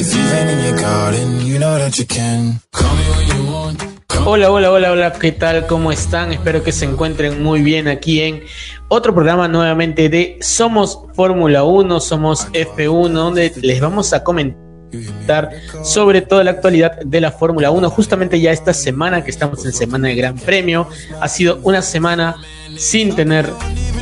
If in your garden, you know that you can. Call me you want. Hola, hola, hola, hola, ¿qué tal? ¿Cómo están? Espero que se encuentren muy bien aquí en otro programa nuevamente de Somos Fórmula 1, Somos F1, donde les vamos a comentar sobre toda la actualidad de la Fórmula 1. Justamente ya esta semana que estamos en semana de Gran Premio, ha sido una semana sin tener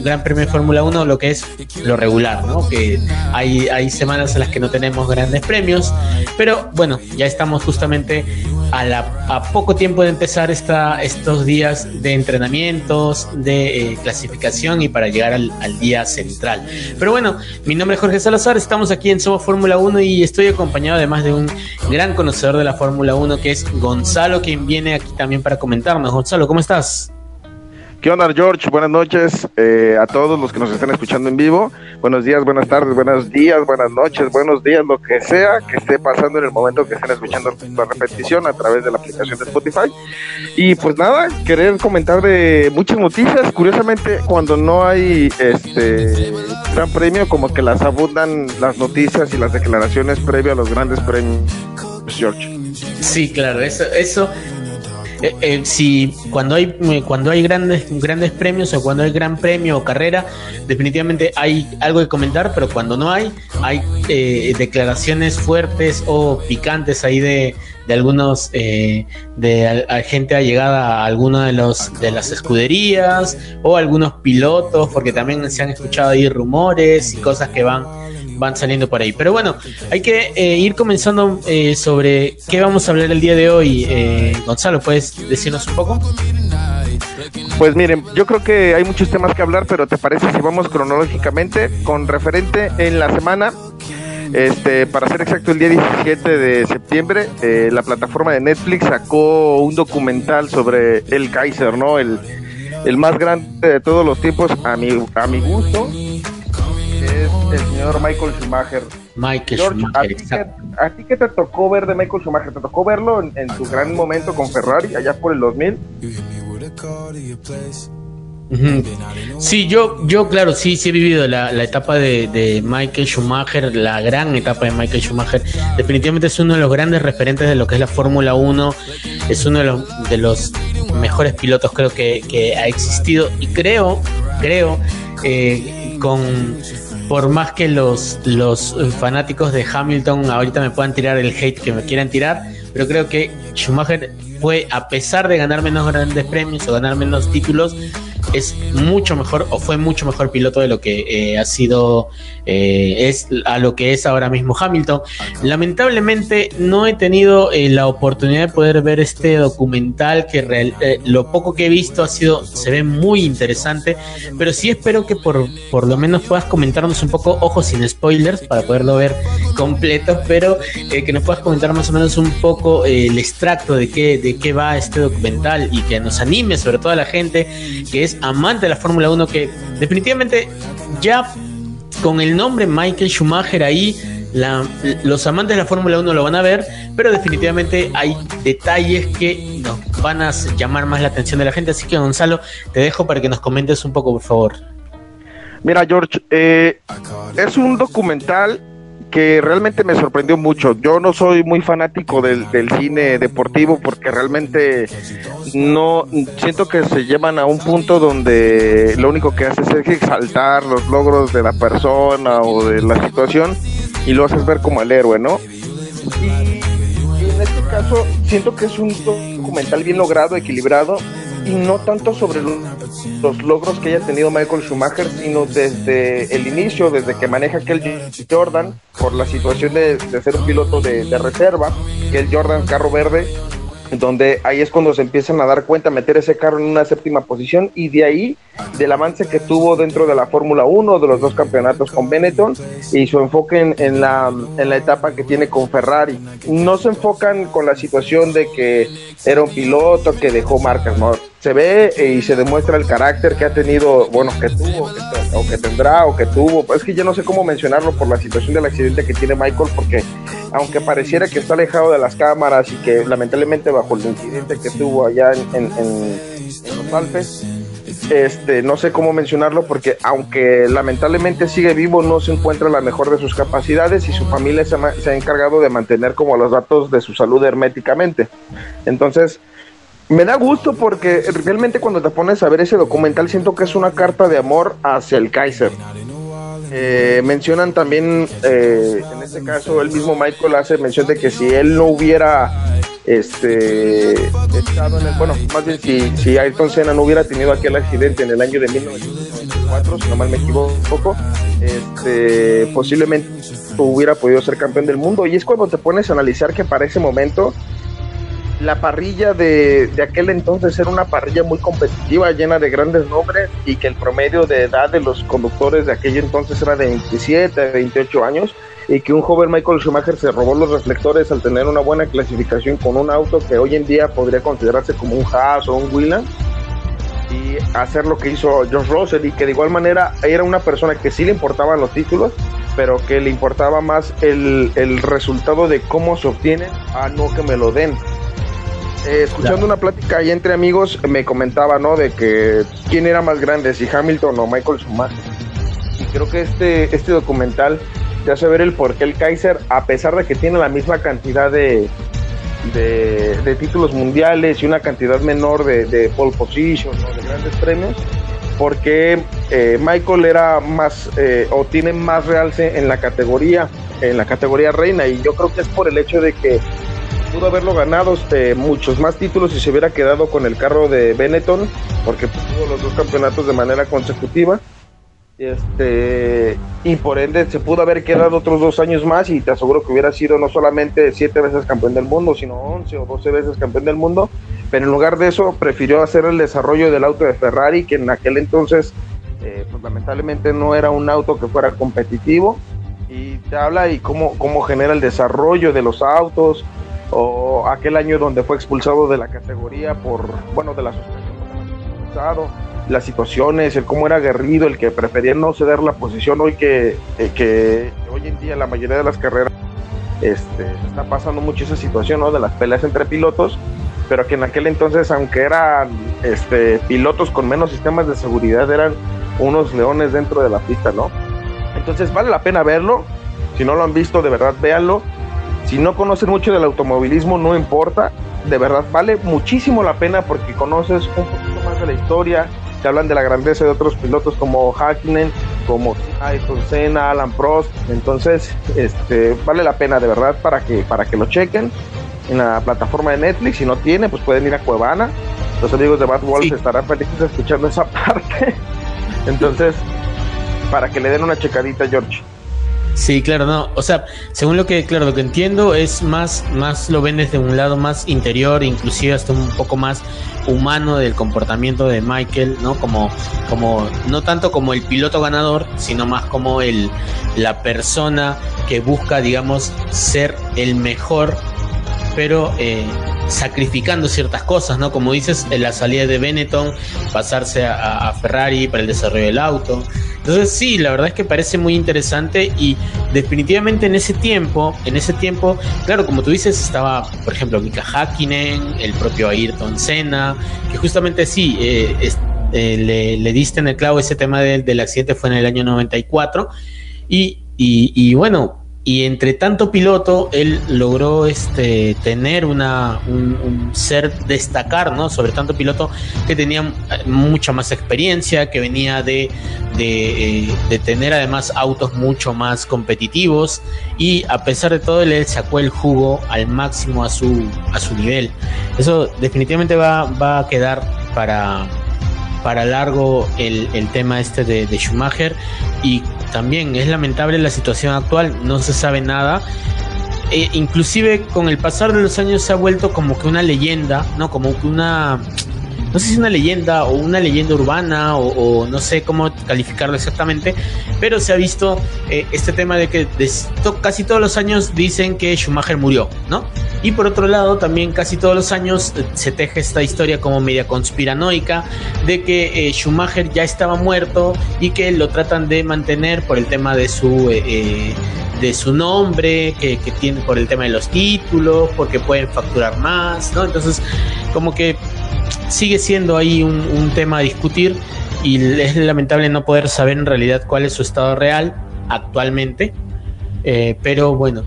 Gran Premio de Fórmula 1, lo que es lo regular, ¿no? Que hay, hay semanas en las que no tenemos grandes premios, pero bueno, ya estamos justamente a, la, a poco tiempo de empezar esta, estos días de entrenamientos, de eh, clasificación y para llegar al, al, día central. Pero bueno, mi nombre es Jorge Salazar, estamos aquí en Somos Fórmula 1 y estoy acompañado además de un gran conocedor de la Fórmula 1 que es Gonzalo, quien viene aquí también para comentarnos. Gonzalo, ¿cómo estás? ¿Qué onda, George? Buenas noches eh, a todos los que nos están escuchando en vivo. Buenos días, buenas tardes, buenos días, buenas noches, buenos días, lo que sea que esté pasando en el momento que estén escuchando la repetición a través de la aplicación de Spotify. Y pues nada, querer comentar de muchas noticias. Curiosamente, cuando no hay este gran premio, como que las abundan las noticias y las declaraciones previas a los grandes premios, George. Sí, claro, eso, eso eh, eh, si cuando hay cuando hay grandes grandes premios o cuando hay gran premio o carrera definitivamente hay algo que comentar pero cuando no hay hay eh, declaraciones fuertes o picantes ahí de, de algunos eh, de a, a gente allegada a alguna de los de las escuderías o algunos pilotos porque también se han escuchado ahí rumores y cosas que van van saliendo por ahí. Pero bueno, hay que eh, ir comenzando eh, sobre qué vamos a hablar el día de hoy. Eh, Gonzalo, ¿puedes decirnos un poco? Pues miren, yo creo que hay muchos temas que hablar, pero ¿te parece si vamos cronológicamente con referente en la semana? Este, para ser exacto, el día 17 de septiembre, eh, la plataforma de Netflix sacó un documental sobre el Kaiser, ¿no? El, el más grande de todos los tiempos, a mi, a mi gusto, es el señor Michael Schumacher. Michael George, Schumacher, ¿a, ti qué, ¿a ti qué te tocó ver de Michael Schumacher? ¿Te tocó verlo en, en su gran momento con Ferrari, allá por el 2000? You hit me with a call to your place. Ujú. Sí, yo, yo claro, sí, sí he vivido la, la etapa de, de Michael Schumacher, la gran etapa de Michael Schumacher. Definitivamente es uno de los grandes referentes de lo que es la Fórmula 1. Es uno de los, de los mejores pilotos creo que, que ha existido. Y creo, creo, eh, con por más que los, los fanáticos de Hamilton ahorita me puedan tirar el hate que me quieran tirar, pero creo que Schumacher fue, a pesar de ganar menos grandes premios o ganar menos títulos, es mucho mejor o fue mucho mejor piloto de lo que eh, ha sido eh, es a lo que es ahora mismo Hamilton. Lamentablemente no he tenido eh, la oportunidad de poder ver este documental que real, lo poco que he visto ha sido se ve muy interesante, pero sí espero que por por lo menos puedas comentarnos un poco, ojo sin spoilers para poderlo ver completo, pero que nos puedas comentar más o menos un poco el extracto de qué de qué va este documental y que nos anime sobre todo a la gente que es amante de la Fórmula 1 que definitivamente ya con el nombre Michael Schumacher ahí, los amantes de la Fórmula 1 lo van a ver, pero definitivamente hay detalles que nos van a llamar más la atención de la gente. Así que Gonzalo, te dejo para que nos comentes un poco, por favor. Mira, George, eh, es un documental que realmente me sorprendió mucho. Yo no soy muy fanático del, del, cine deportivo porque realmente no siento que se llevan a un punto donde lo único que haces es exaltar los logros de la persona o de la situación y lo haces ver como el héroe, ¿no? Y, y en este caso siento que es un documental bien logrado, equilibrado y no tanto sobre los, logros que haya tenido Michael Schumacher, sino desde el inicio, desde que maneja aquel Jordan, por la situación de, de ser un piloto de, de, reserva, que el Jordan carro verde, donde ahí es cuando se empiezan a dar cuenta, meter ese carro en una séptima posición y de ahí del avance que tuvo dentro de la Fórmula 1, de los dos campeonatos con Benetton y su enfoque en, la, en la etapa que tiene con Ferrari. No se enfocan con la situación de que era un piloto que dejó marcas, ¿no? Se ve y se demuestra el carácter que ha tenido, bueno, que tuvo, o que tendrá, o que tuvo. Es que yo no sé cómo mencionarlo por la situación del accidente que tiene Michael, porque aunque pareciera que está alejado de las cámaras y que lamentablemente bajo el incidente que tuvo allá en, en los Alpes, este, no sé cómo mencionarlo porque aunque lamentablemente sigue vivo, no se encuentra la mejor de sus capacidades y su familia se, ha encargado de mantener como los datos de su salud herméticamente. Entonces, me da gusto porque realmente cuando te pones a ver ese documental siento que es una carta de amor hacia el Kaiser. Eh, mencionan también, eh, en este caso, el mismo Michael hace mención de que si él no hubiera este estado en el, bueno, más bien si, si Ayrton Senna no hubiera tenido aquel accidente en el año de 1994, si no mal me equivoco, este, posiblemente hubiera podido ser campeón del mundo. Y es cuando te pones a analizar que para ese momento la parrilla de, de, aquel entonces era una parrilla muy competitiva, llena de grandes nombres y que el promedio de edad de los conductores de aquel entonces era de 27, 28 años y que un joven Michael Schumacher se robó los reflectores al tener una buena clasificación con un auto que hoy en día podría considerarse como un Haas o un Williams y hacer lo que hizo George Russell y que de igual manera era una persona que sí le importaban los títulos pero que le importaba más el, el resultado de cómo se obtiene a no que me lo den eh, escuchando una plática ahí entre amigos, me comentaba, ¿no? De que quién era más grande, si Hamilton o Michael Schumacher. Y creo que este, este documental te hace ver el por qué el Kaiser, a pesar de que tiene la misma cantidad de, de, títulos mundiales y una cantidad menor de, de pole position o de grandes premios, porque eh, Michael era más eh, o tiene más realce en la categoría, en la categoría reina, y yo creo que es por el hecho de que pudo haberlo ganado este, muchos más títulos si se hubiera quedado con el carro de Benetton, porque tuvo los dos campeonatos de manera consecutiva. Este, y por ende se pudo haber quedado otros dos años más y te aseguro que hubiera sido no solamente siete veces campeón del mundo, sino once o doce veces campeón del mundo. Pero en lugar de eso prefirió hacer el desarrollo del auto de Ferrari, que en aquel entonces eh, pues, lamentablemente no era un auto que fuera competitivo. Y te habla y cómo, cómo genera el desarrollo de los autos, o aquel año donde fue expulsado de la categoría por, bueno, de la suspensión las situaciones, el cómo era aguerrido, el que prefería no ceder la posición hoy que, eh, que hoy en día la mayoría de las carreras este, está pasando mucho esa situación ¿no? de las peleas entre pilotos, pero que en aquel entonces, aunque eran este, pilotos con menos sistemas de seguridad, eran unos leones dentro de la pista, ¿no? Entonces vale la pena verlo, si no lo han visto, de verdad véanlo si no conocen mucho del automovilismo, no importa. De verdad, vale muchísimo la pena porque conoces un poquito más de la historia. Te hablan de la grandeza de otros pilotos como Hakkinen, como Ayrton Senna, Alan Prost. Entonces, este, vale la pena de verdad para que, para que lo chequen en la plataforma de Netflix. Si no tiene, pues pueden ir a Cuevana. Los amigos de Bad Wolf estarán felices escuchando esa parte. Entonces, para que le den una checadita, George. Sí, claro, no. O sea, según lo que, claro, lo que entiendo es más, más lo ven desde un lado más interior, inclusive hasta un poco más humano del comportamiento de Michael, ¿no? Como, como, no tanto como el piloto ganador, sino más como el, la persona que busca, digamos, ser el mejor, pero eh, sacrificando ciertas cosas, ¿no? Como dices, la salida de Benetton, pasarse a, Ferrari para el desarrollo del auto. Entonces sí, la verdad es que parece muy interesante y definitivamente en ese tiempo, en ese tiempo, claro, como tú dices, estaba, por ejemplo, Mika Hakkinen, el propio Ayrton Senna, que justamente sí, eh, eh, le, diste en el clavo ese tema del accidente fue en el año 94 y, y, y bueno, y entre tanto piloto él logró este tener una un, ser destacar no sobre tanto piloto que tenía mucha más experiencia que venía de de, eh, tener además autos mucho más competitivos y a pesar de todo él, sacó el jugo al máximo a su a su nivel. Eso definitivamente va, va a quedar para para largo el, el tema este de, Schumacher y también es lamentable la situación actual, no se sabe nada. eh, inclusive con el pasar de los años se ha vuelto como que una leyenda, ¿no? Como que una no sé si una leyenda o una leyenda urbana o, no sé cómo calificarlo exactamente, pero se ha visto eh, este tema de que casi todos los años dicen que Schumacher murió, ¿no? Y por otro lado, también casi todos los años eh, se teje esta historia como media conspiranoica de que eh, Schumacher ya estaba muerto y que lo tratan de mantener por el tema de su de su nombre, que, que, tiene por el tema de los títulos, porque pueden facturar más, ¿no? Entonces, como que sigue siendo ahí un, tema a discutir y es lamentable no poder saber en realidad cuál es su estado real actualmente. Eh, pero bueno,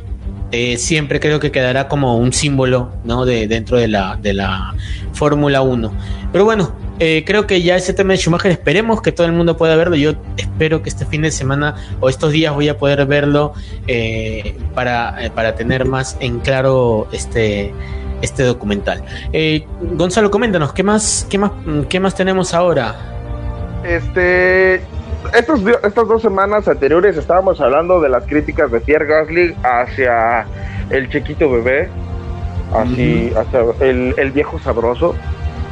eh, siempre creo que quedará como un símbolo ¿no? de, dentro de la, de la Fórmula 1. Pero bueno, eh, creo que ya ese tema de Schumacher, esperemos que todo el mundo pueda verlo. Yo espero que este fin de semana o estos días voy a poder verlo para, para tener más en claro este este documental. Eh, Gonzalo, coméntanos, ¿qué más, qué más, qué más tenemos ahora? Este, estos, estas dos semanas anteriores estábamos hablando de las críticas de Pierre Gasly hacia el chiquito bebé, así, hacia el, viejo sabroso,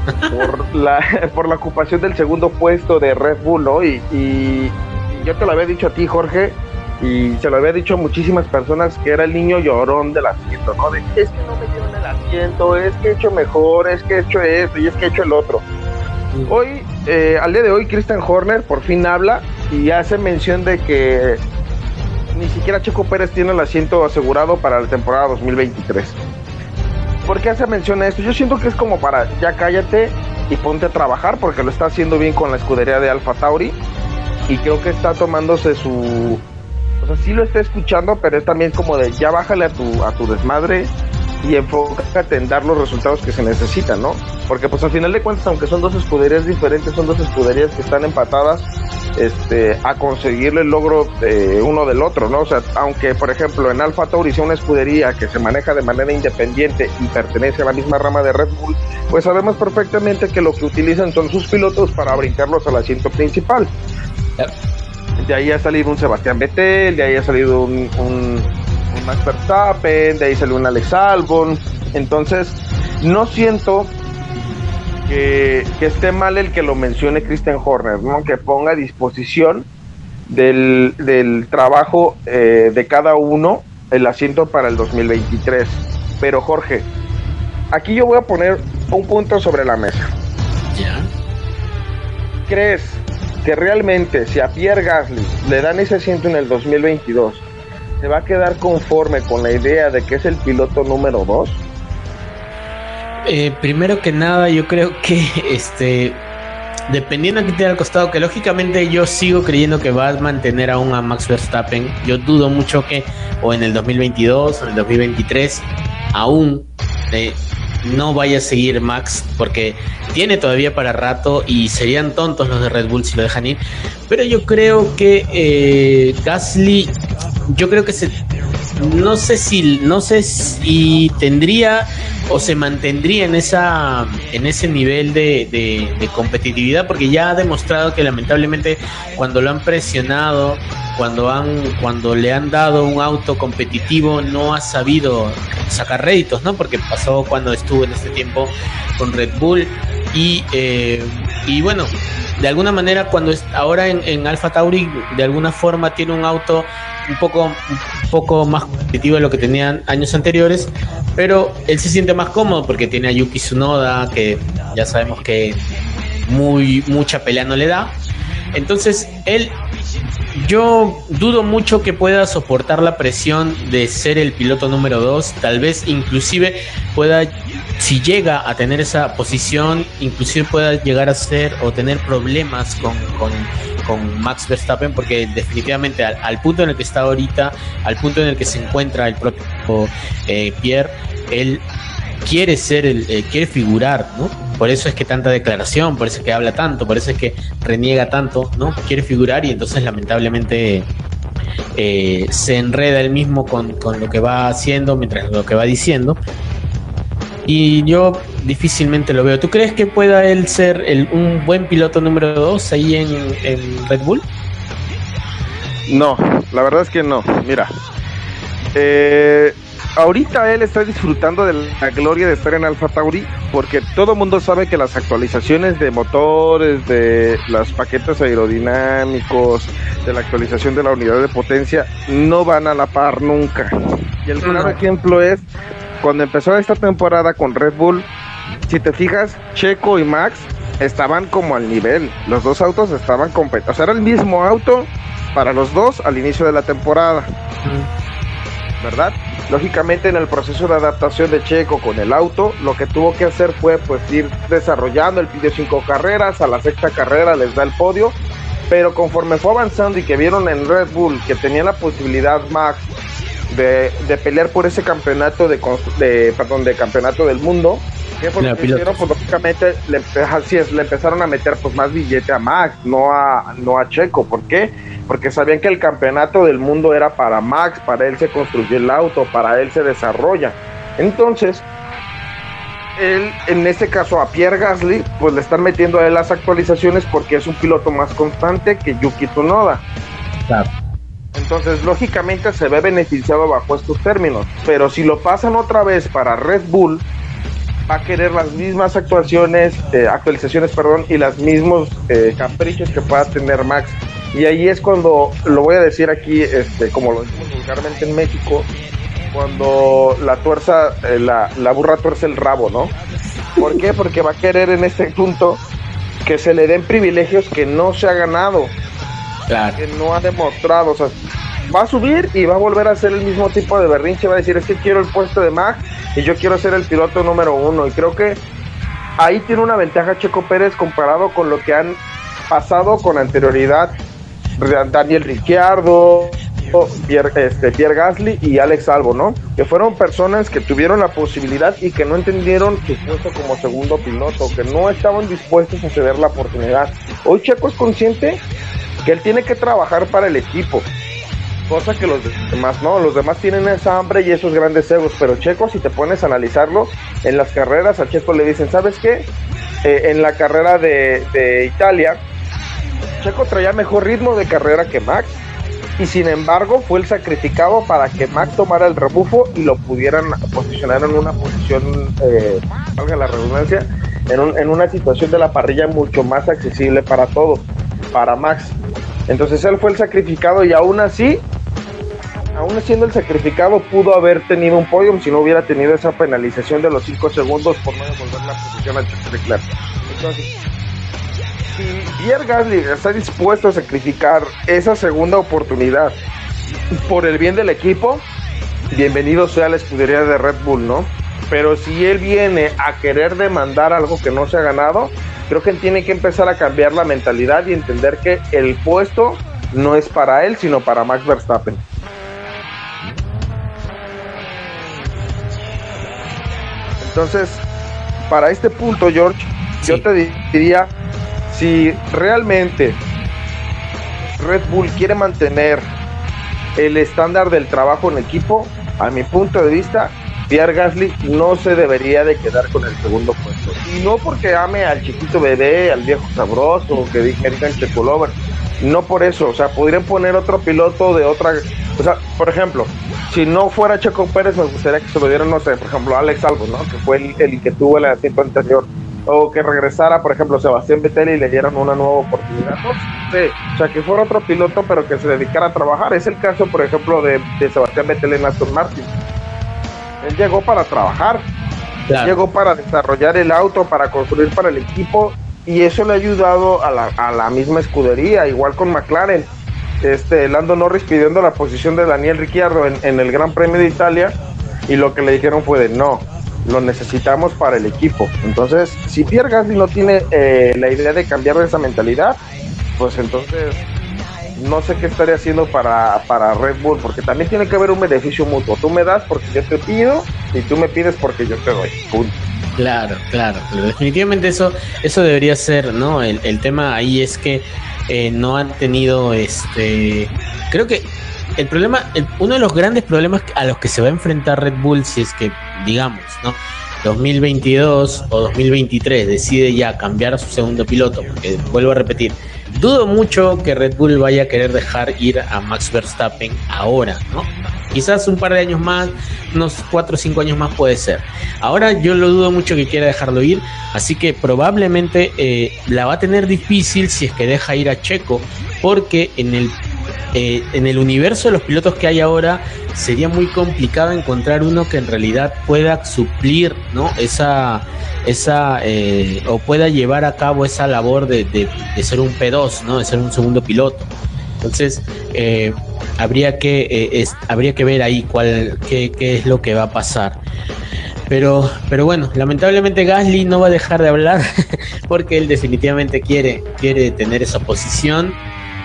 por la, por la ocupación del segundo puesto de Red Bull, ¿no? Y, y yo te lo había dicho a ti, Jorge, y se lo había dicho a muchísimas personas que era el niño llorón del asiento, ¿no? De, es que no me dieron el asiento, es que he hecho mejor, es que he hecho esto y es que he hecho el otro. Hoy, eh, al día de hoy, Christian Horner por fin habla y hace mención de que ni siquiera Checo Pérez tiene el asiento asegurado para la temporada 2023. ¿Por qué hace mención a esto? Yo siento que es como para ya cállate y ponte a trabajar porque lo está haciendo bien con la escudería de Alfa Tauri y creo que está tomándose su, sea, lo está escuchando, pero es también como de ya bájale a tu, a tu desmadre y enfócate en dar los resultados que se necesitan, ¿no? Porque pues al final de cuentas, aunque son dos escuderías diferentes, son dos escuderías que están empatadas este, a conseguirle el logro de uno del otro, ¿no? O sea, aunque por ejemplo en Alfa Tauri sea una escudería que se maneja de manera independiente y pertenece a la misma rama de Red Bull, pues sabemos perfectamente que lo que utilizan son sus pilotos para brincarlos al asiento principal de ahí ha salido un Sebastián Vettel, de ahí ha salido un, un, Max Verstappen, de ahí salió un Alex Albon. Entonces, no siento que, esté mal el que lo mencione Christian Horner, ¿no? que ponga a disposición del, trabajo eh, de cada uno el asiento para el 2023. Pero Jorge, aquí yo voy a poner un punto sobre la mesa. ¿Ya? ¿Crees que realmente si a Pierre Gasly le dan ese asiento en el 2022, ¿se va a quedar conforme con la idea de que es el piloto número 2? Eh, primero que nada, yo creo que este dependiendo a quién tenga al costado, que lógicamente yo sigo creyendo que va a mantener aún a Max Verstappen. Yo dudo mucho que o en el 2022 o en el 2023 aún eh, no vaya a seguir Max porque tiene todavía para rato y serían tontos los de Red Bull si lo dejan ir. Pero yo creo que eh, Gasly, yo creo que se, no sé si, no sé si tendría o se mantendría en esa, en ese nivel de, de competitividad porque ya ha demostrado que lamentablemente cuando lo han presionado cuando han cuando le han dado un auto competitivo no ha sabido sacar réditos, ¿no? Porque pasó cuando estuvo en este tiempo con Red Bull y eh, y bueno, de alguna manera cuando es, ahora en, en Alfa Tauri de alguna forma tiene un auto un poco un poco más competitivo de lo que tenían años anteriores, pero él se siente más cómodo porque tiene a Yuki Tsunoda que ya sabemos que muy mucha pelea no le da. Entonces, él yo dudo mucho que pueda soportar la presión de ser el piloto número 2. Tal vez inclusive pueda, si llega a tener esa posición, inclusive pueda llegar a ser o tener problemas con, Max Verstappen, porque definitivamente al, punto en el que está ahorita, al punto en el que se encuentra el propio eh, Pierre, él quiere ser el, eh, quiere figurar, ¿no? Por eso es que tanta declaración, por eso es que habla tanto, por eso es que reniega tanto, ¿no? Quiere figurar y entonces lamentablemente eh, se enreda él mismo con, lo que va haciendo, mientras lo que va diciendo. Y yo difícilmente lo veo. ¿Tú crees que pueda él ser un buen piloto número 2 ahí en, en Red Bull? No, la verdad es que no. Mira, eh, ahorita él está disfrutando de la gloria de estar en Alfa Tauri porque todo el mundo sabe que las actualizaciones de motores, de los paquetes aerodinámicos, de la actualización de la unidad de potencia no van a la par nunca. Y el claro ejemplo es cuando empezó esta temporada con Red Bull, si te fijas, Checo y Max estaban como al nivel. Los dos autos estaban competiendo. O sea, era el mismo auto para los dos al inicio de la temporada. ¿Verdad? Lógicamente en el proceso de adaptación de Checo con el auto, lo que tuvo que hacer fue pues ir desarrollando, el pidió cinco carreras, a la sexta carrera les da el podio, pero conforme fue avanzando y que vieron en Red Bull que tenía la posibilidad Max de, pelear por ese campeonato de, de, perdón, de campeonato del mundo, ¿Qué fue lo que hicieron? Pues lógicamente le, así es, le empezaron a meter pues más billete a Max, no a, no a Checo. ¿Por qué? Porque sabían que el campeonato del mundo era para Max, para él se construyó el auto, para él se desarrolla. Entonces, él, en este caso a Pierre Gasly, pues le están metiendo a él las actualizaciones porque es un piloto más constante que Yuki Tsunoda. Claro. Entonces, lógicamente se ve beneficiado bajo estos términos. Pero si lo pasan otra vez para Red Bull, va a querer las mismas actuaciones, eh, actualizaciones, perdón, y los mismos eh, caprichos que pueda tener Max. Y ahí es cuando, lo voy a decir aquí, este, como lo decimos vulgarmente en México, cuando la tuerza, eh, la, la burra tuerce el rabo, ¿no? ¿Por qué? Porque va a querer en este punto que se le den privilegios que no se ha ganado, claro. que no ha demostrado. O sea, va a subir y va a volver a hacer el mismo tipo de berrinche, va a decir, es que quiero el puesto de Max y yo quiero ser el piloto número uno. Y creo que ahí tiene una ventaja Checo Pérez comparado con lo que han pasado con anterioridad Daniel Ricciardo, Pierre, este, Pierre Gasly y Alex Albo, ¿no? Que fueron personas que tuvieron la posibilidad y que no entendieron su puesto como segundo piloto, que no estaban dispuestos a ceder la oportunidad. Hoy Checo es consciente que él tiene que trabajar para el equipo, cosa que los demás no, los demás tienen esa hambre y esos grandes egos, pero Checo si te pones a analizarlo, en las carreras a Checo le dicen, ¿sabes qué? Eh, en la carrera de, Italia, Checo traía mejor ritmo de carrera que Max y sin embargo fue el sacrificado para que Max tomara el rebufo y lo pudieran posicionar en una posición, eh, valga la redundancia, en, en una situación de la parrilla mucho más accesible para todos, para Max. Entonces él fue el sacrificado y aún así aún siendo el sacrificado, pudo haber tenido un podium si no hubiera tenido esa penalización de los 5 segundos por no devolver la posición a Charles Leclerc. Entonces, si Pierre Gasly está dispuesto a sacrificar esa segunda oportunidad por el bien del equipo, bienvenido sea la escudería de Red Bull, ¿no? Pero si él viene a querer demandar algo que no se ha ganado, creo que tiene que empezar a cambiar la mentalidad y entender que el puesto no es para él, sino para Max Verstappen. Entonces, para este punto, George, yo te diría, si realmente Red Bull quiere mantener el estándar del trabajo en equipo, a mi punto de vista, Pierre Gasly no se debería de quedar con el segundo puesto. Y no porque ame al chiquito bebé, al viejo sabroso, que digan Checolover. No por eso, o sea, podrían poner otro piloto de otra... O sea, por ejemplo, si no fuera Checo Pérez, me gustaría que se lo dieran, no sé, por ejemplo, Alex Albo, ¿no? Que fue el, que tuvo el asiento anterior. O que regresara, por ejemplo, Sebastián Vettel y le dieran una nueva oportunidad. No sé, o sea, que fuera otro piloto, pero que se dedicara a trabajar. Es el caso, por ejemplo, de, Sebastián Vettel en Aston Martin. Él llegó para trabajar, llegó para desarrollar el auto, para construir para el equipo, y eso le ha ayudado a la, a la misma escudería, igual con McLaren este, Lando Norris pidiendo la posición de Daniel Ricciardo en, el Gran Premio de Italia y lo que le dijeron fue de no, lo necesitamos para el equipo. Entonces, si Pierre Gasly no tiene eh, la idea de cambiar esa mentalidad, pues entonces no sé qué estaría haciendo para, para Red Bull, porque también tiene que haber un beneficio mutuo. Tú me das porque yo te pido y tú me pides porque yo te doy. Claro, claro, definitivamente eso, eso debería ser, ¿no? El, el tema ahí es que eh, no han tenido este creo que el problema uno de los grandes problemas a los que se va a enfrentar Red Bull si es que digamos no 2022 o 2023 decide ya cambiar a su segundo piloto porque vuelvo a repetir dudo mucho que Red Bull vaya a querer dejar ir a Max Verstappen ahora, ¿no? Quizás un par de años más, unos 4 o 5 años más puede ser. Ahora yo lo dudo mucho que quiera dejarlo ir, así que probablemente eh, la va a tener difícil si es que deja ir a Checo, porque en el eh, en el universo de los pilotos que hay ahora sería muy complicado encontrar uno que en realidad pueda suplir ¿no? esa, esa eh, o pueda llevar a cabo esa labor de, de, ser un P2, ¿no? de ser un segundo piloto. Entonces, eh, habría, que, habría que ver ahí cuál, qué, qué es lo que va a pasar. Pero, pero bueno, lamentablemente Gasly no va a dejar de hablar porque él definitivamente quiere, quiere tener esa posición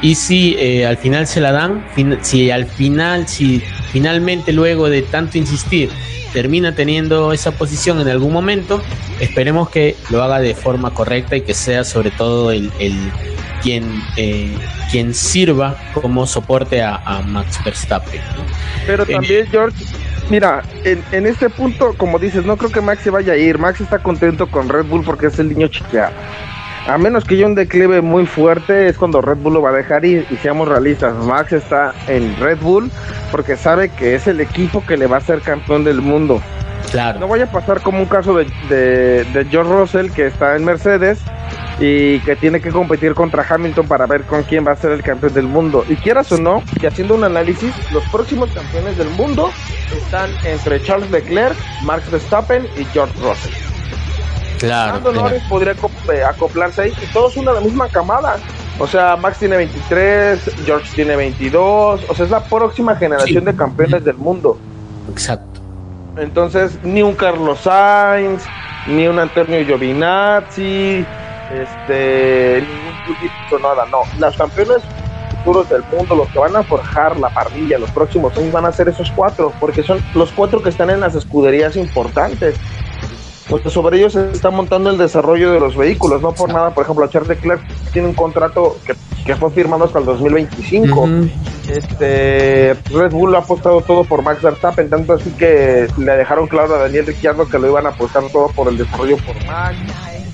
y si eh, al final se la dan, si al final, si finalmente luego de tanto insistir termina teniendo esa posición en algún momento, esperemos que lo haga de forma correcta y que sea sobre todo el, quien, eh, quien sirva como soporte a, Max Verstappen. Pero también, George, mira, en, en, este punto, como dices, no creo que Max se vaya a ir. Max está contento con Red Bull porque es el niño chiqueado a menos que haya un declive muy fuerte, es cuando Red Bull lo va a dejar ir. Y seamos realistas, Max está en Red Bull porque sabe que es el equipo que le va a ser campeón del mundo. Claro. No vaya a pasar como un caso de, de, George Russell que está en Mercedes y que tiene que competir contra Hamilton para ver con quién va a ser el campeón del mundo. Y quieras o no, que haciendo un análisis, los próximos campeones del mundo están entre Charles Leclerc, Max Verstappen y George Russell. Claro. podría eh, acoplarse ahí y todos son de la misma camada. O sea, Max tiene 23, George tiene 22. O sea, es la próxima generación de campeones del mundo. Exacto. Entonces, ni un Carlos Sainz, ni un Antonio Giovinazzi, este, ningún nada. No, las campeones futuros del mundo, los que van a forjar la parrilla los próximos años van a ser esos cuatro, porque son los cuatro que están en las escuderías importantes pues sobre ellos se está montando el desarrollo de los vehículos, no por nada, por ejemplo, Charles Leclerc tiene un contrato que, fue firmado hasta el 2025. Este Red Bull ha apostado todo por Max Verstappen, tanto así que le dejaron claro a Daniel Ricciardo que lo iban a apostar todo por el desarrollo por Max.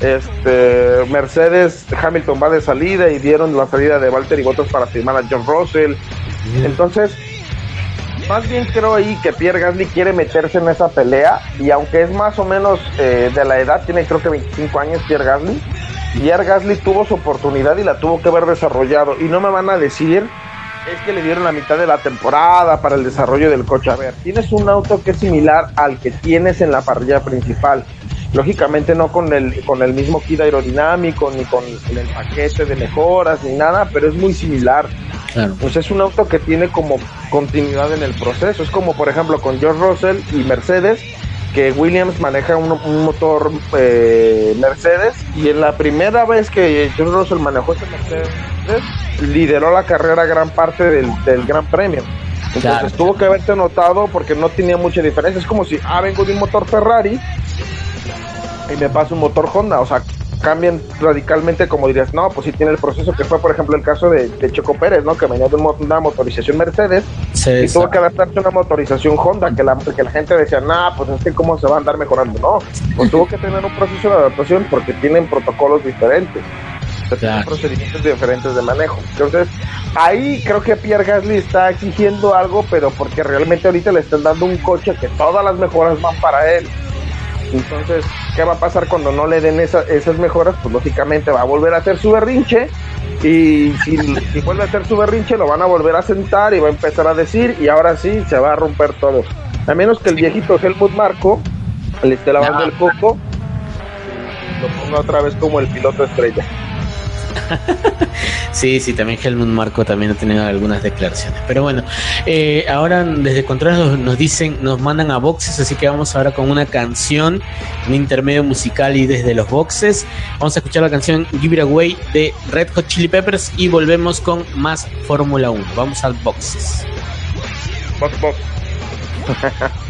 Este Mercedes Hamilton va de salida y dieron la salida de Valtteri Bottas para firmar a John Russell. Entonces, más bien creo ahí que Pierre Gasly quiere meterse en esa pelea y aunque es más o menos eh, de la edad, tiene creo que 25 años Pierre Gasly, Pierre Gasly tuvo su oportunidad y la tuvo que haber desarrollado y no me van a decir es que le dieron la mitad de la temporada para el desarrollo del coche. A ver, tienes un auto que es similar al que tienes en la parrilla principal. Lógicamente no con el, con el mismo kit aerodinámico, ni con el paquete de mejoras, ni nada, pero es muy similar. Pues es un auto que tiene como continuidad en el proceso. Es como, por ejemplo, con George Russell y Mercedes, que Williams maneja un, motor eh, Mercedes y en la primera vez que George Russell manejó ese Mercedes, lideró la carrera gran parte del, Gran Premio. Entonces tuvo que haberte notado porque no tenía mucha diferencia. Es como si, ah, vengo de un motor Ferrari y me paso un motor Honda. O sea, cambian radicalmente, como dirías, no, pues sí tiene el proceso que fue, por ejemplo, el caso de, de Choco Pérez, ¿no? Que venía de una motorización Mercedes y tuvo que adaptarse a una motorización Honda, que la, que la gente decía, nah, pues es que cómo se va a andar mejorando, no, pues tuvo que tener un proceso de adaptación porque tienen protocolos diferentes. Tienen procedimientos diferentes de manejo. Entonces, ahí creo que Pierre Gasly está exigiendo algo, pero porque realmente ahorita le están dando un coche que todas las mejoras van para él. Entonces, ¿qué va a pasar cuando no le den esas mejoras? Pues lógicamente va a volver a hacer su berrinche y si, vuelve a hacer su berrinche lo van a volver a sentar y va a empezar a decir y ahora sí se va a romper todo. A menos que el viejito Helmut Marco le esté lavando el coco lo ponga otra vez como el piloto estrella. sí, sí, también Helmut Marco también ha tenido algunas declaraciones. Pero bueno, eh, ahora desde Controles nos, dicen, nos mandan a boxes, así que vamos ahora con una canción, un intermedio musical y desde los boxes. Vamos a escuchar la canción Give It Away de Red Hot Chili Peppers y volvemos con más Fórmula 1. Vamos al boxes. Box, box.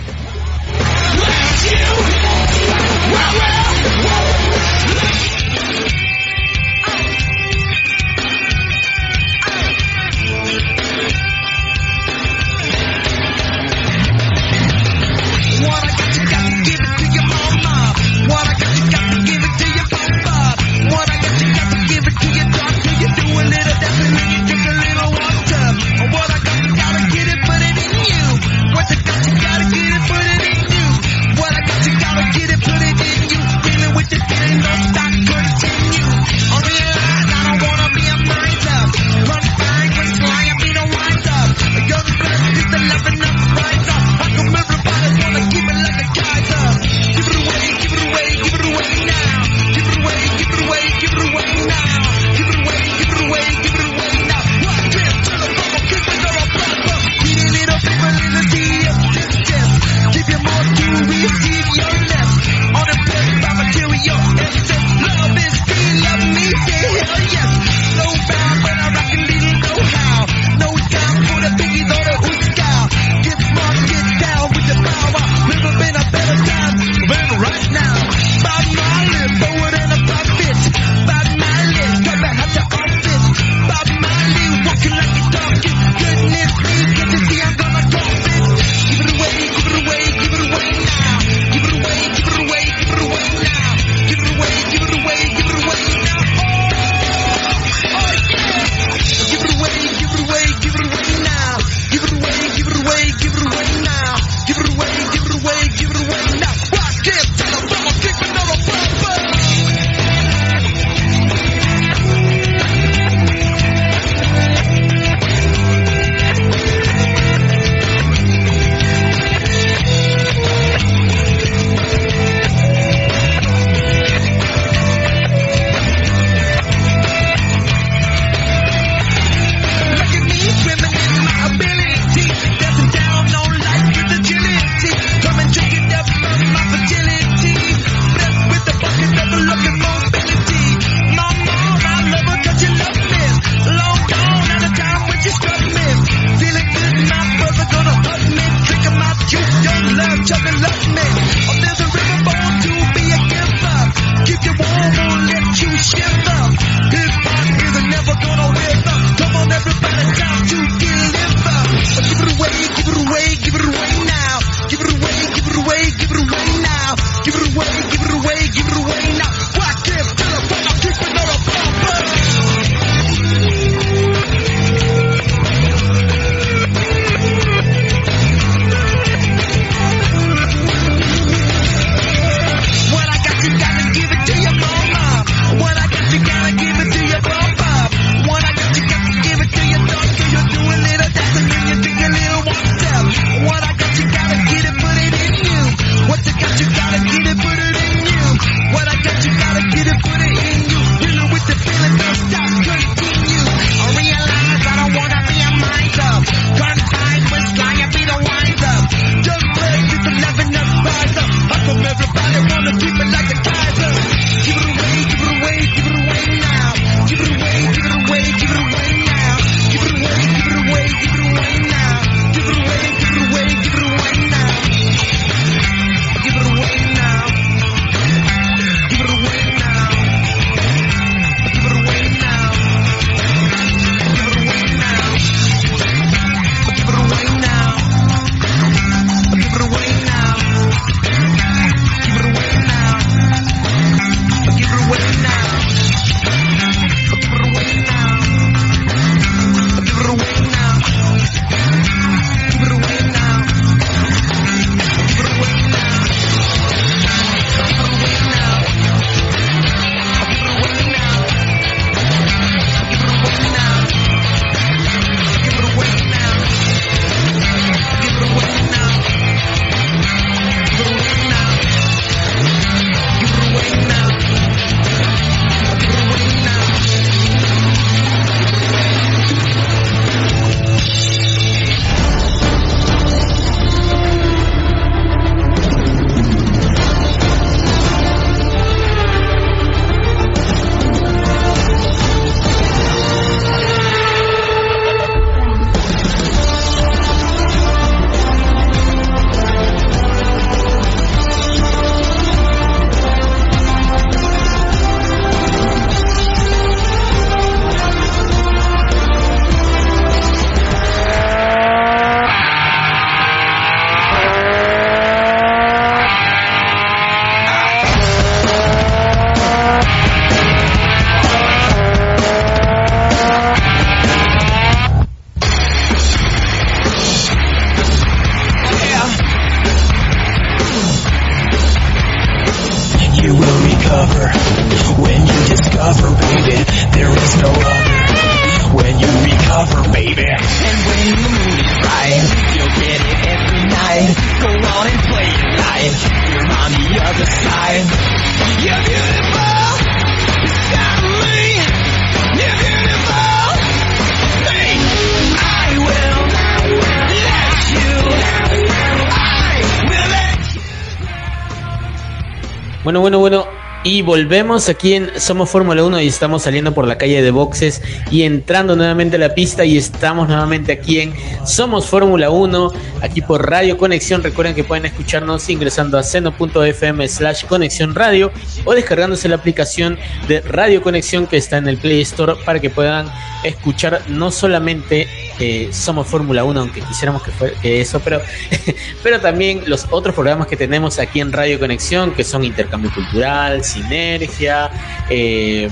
volvemos aquí en Somos Fórmula 1 y estamos saliendo por la calle de boxes y entrando nuevamente a la pista y estamos nuevamente aquí en Somos Fórmula 1, aquí por Radio Conexión. Recuerden que pueden escucharnos ingresando a seno.fm slash conexión radio o descargándose la aplicación de Radio Conexión que está en el Play Store para que puedan escuchar no solamente eh, Somos Fórmula 1, aunque quisiéramos que fuera que eso, pero, pero también los otros programas que tenemos aquí en Radio Conexión, que son Intercambio Cultural, Sinergia eh,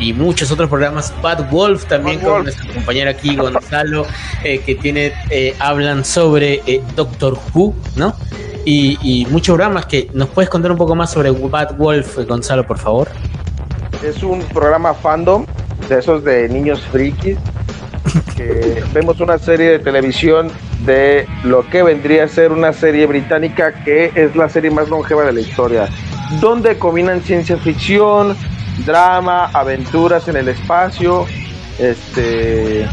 y muchos otros programas. Bad Wolf también Bad con Wolf. nuestro compañero aquí, Gonzalo, eh, que tiene eh, hablan sobre Doctor Who, ¿no? Y, y muchos programas que nos puedes contar un poco más sobre Bad Wolf, Gonzalo, por favor. Es un programa fandom de esos de niños frikis que vemos una serie de televisión de lo que vendría a ser una serie británica que es la serie más longeva de la historia, donde combinan ciencia ficción, drama, aventuras en el espacio, este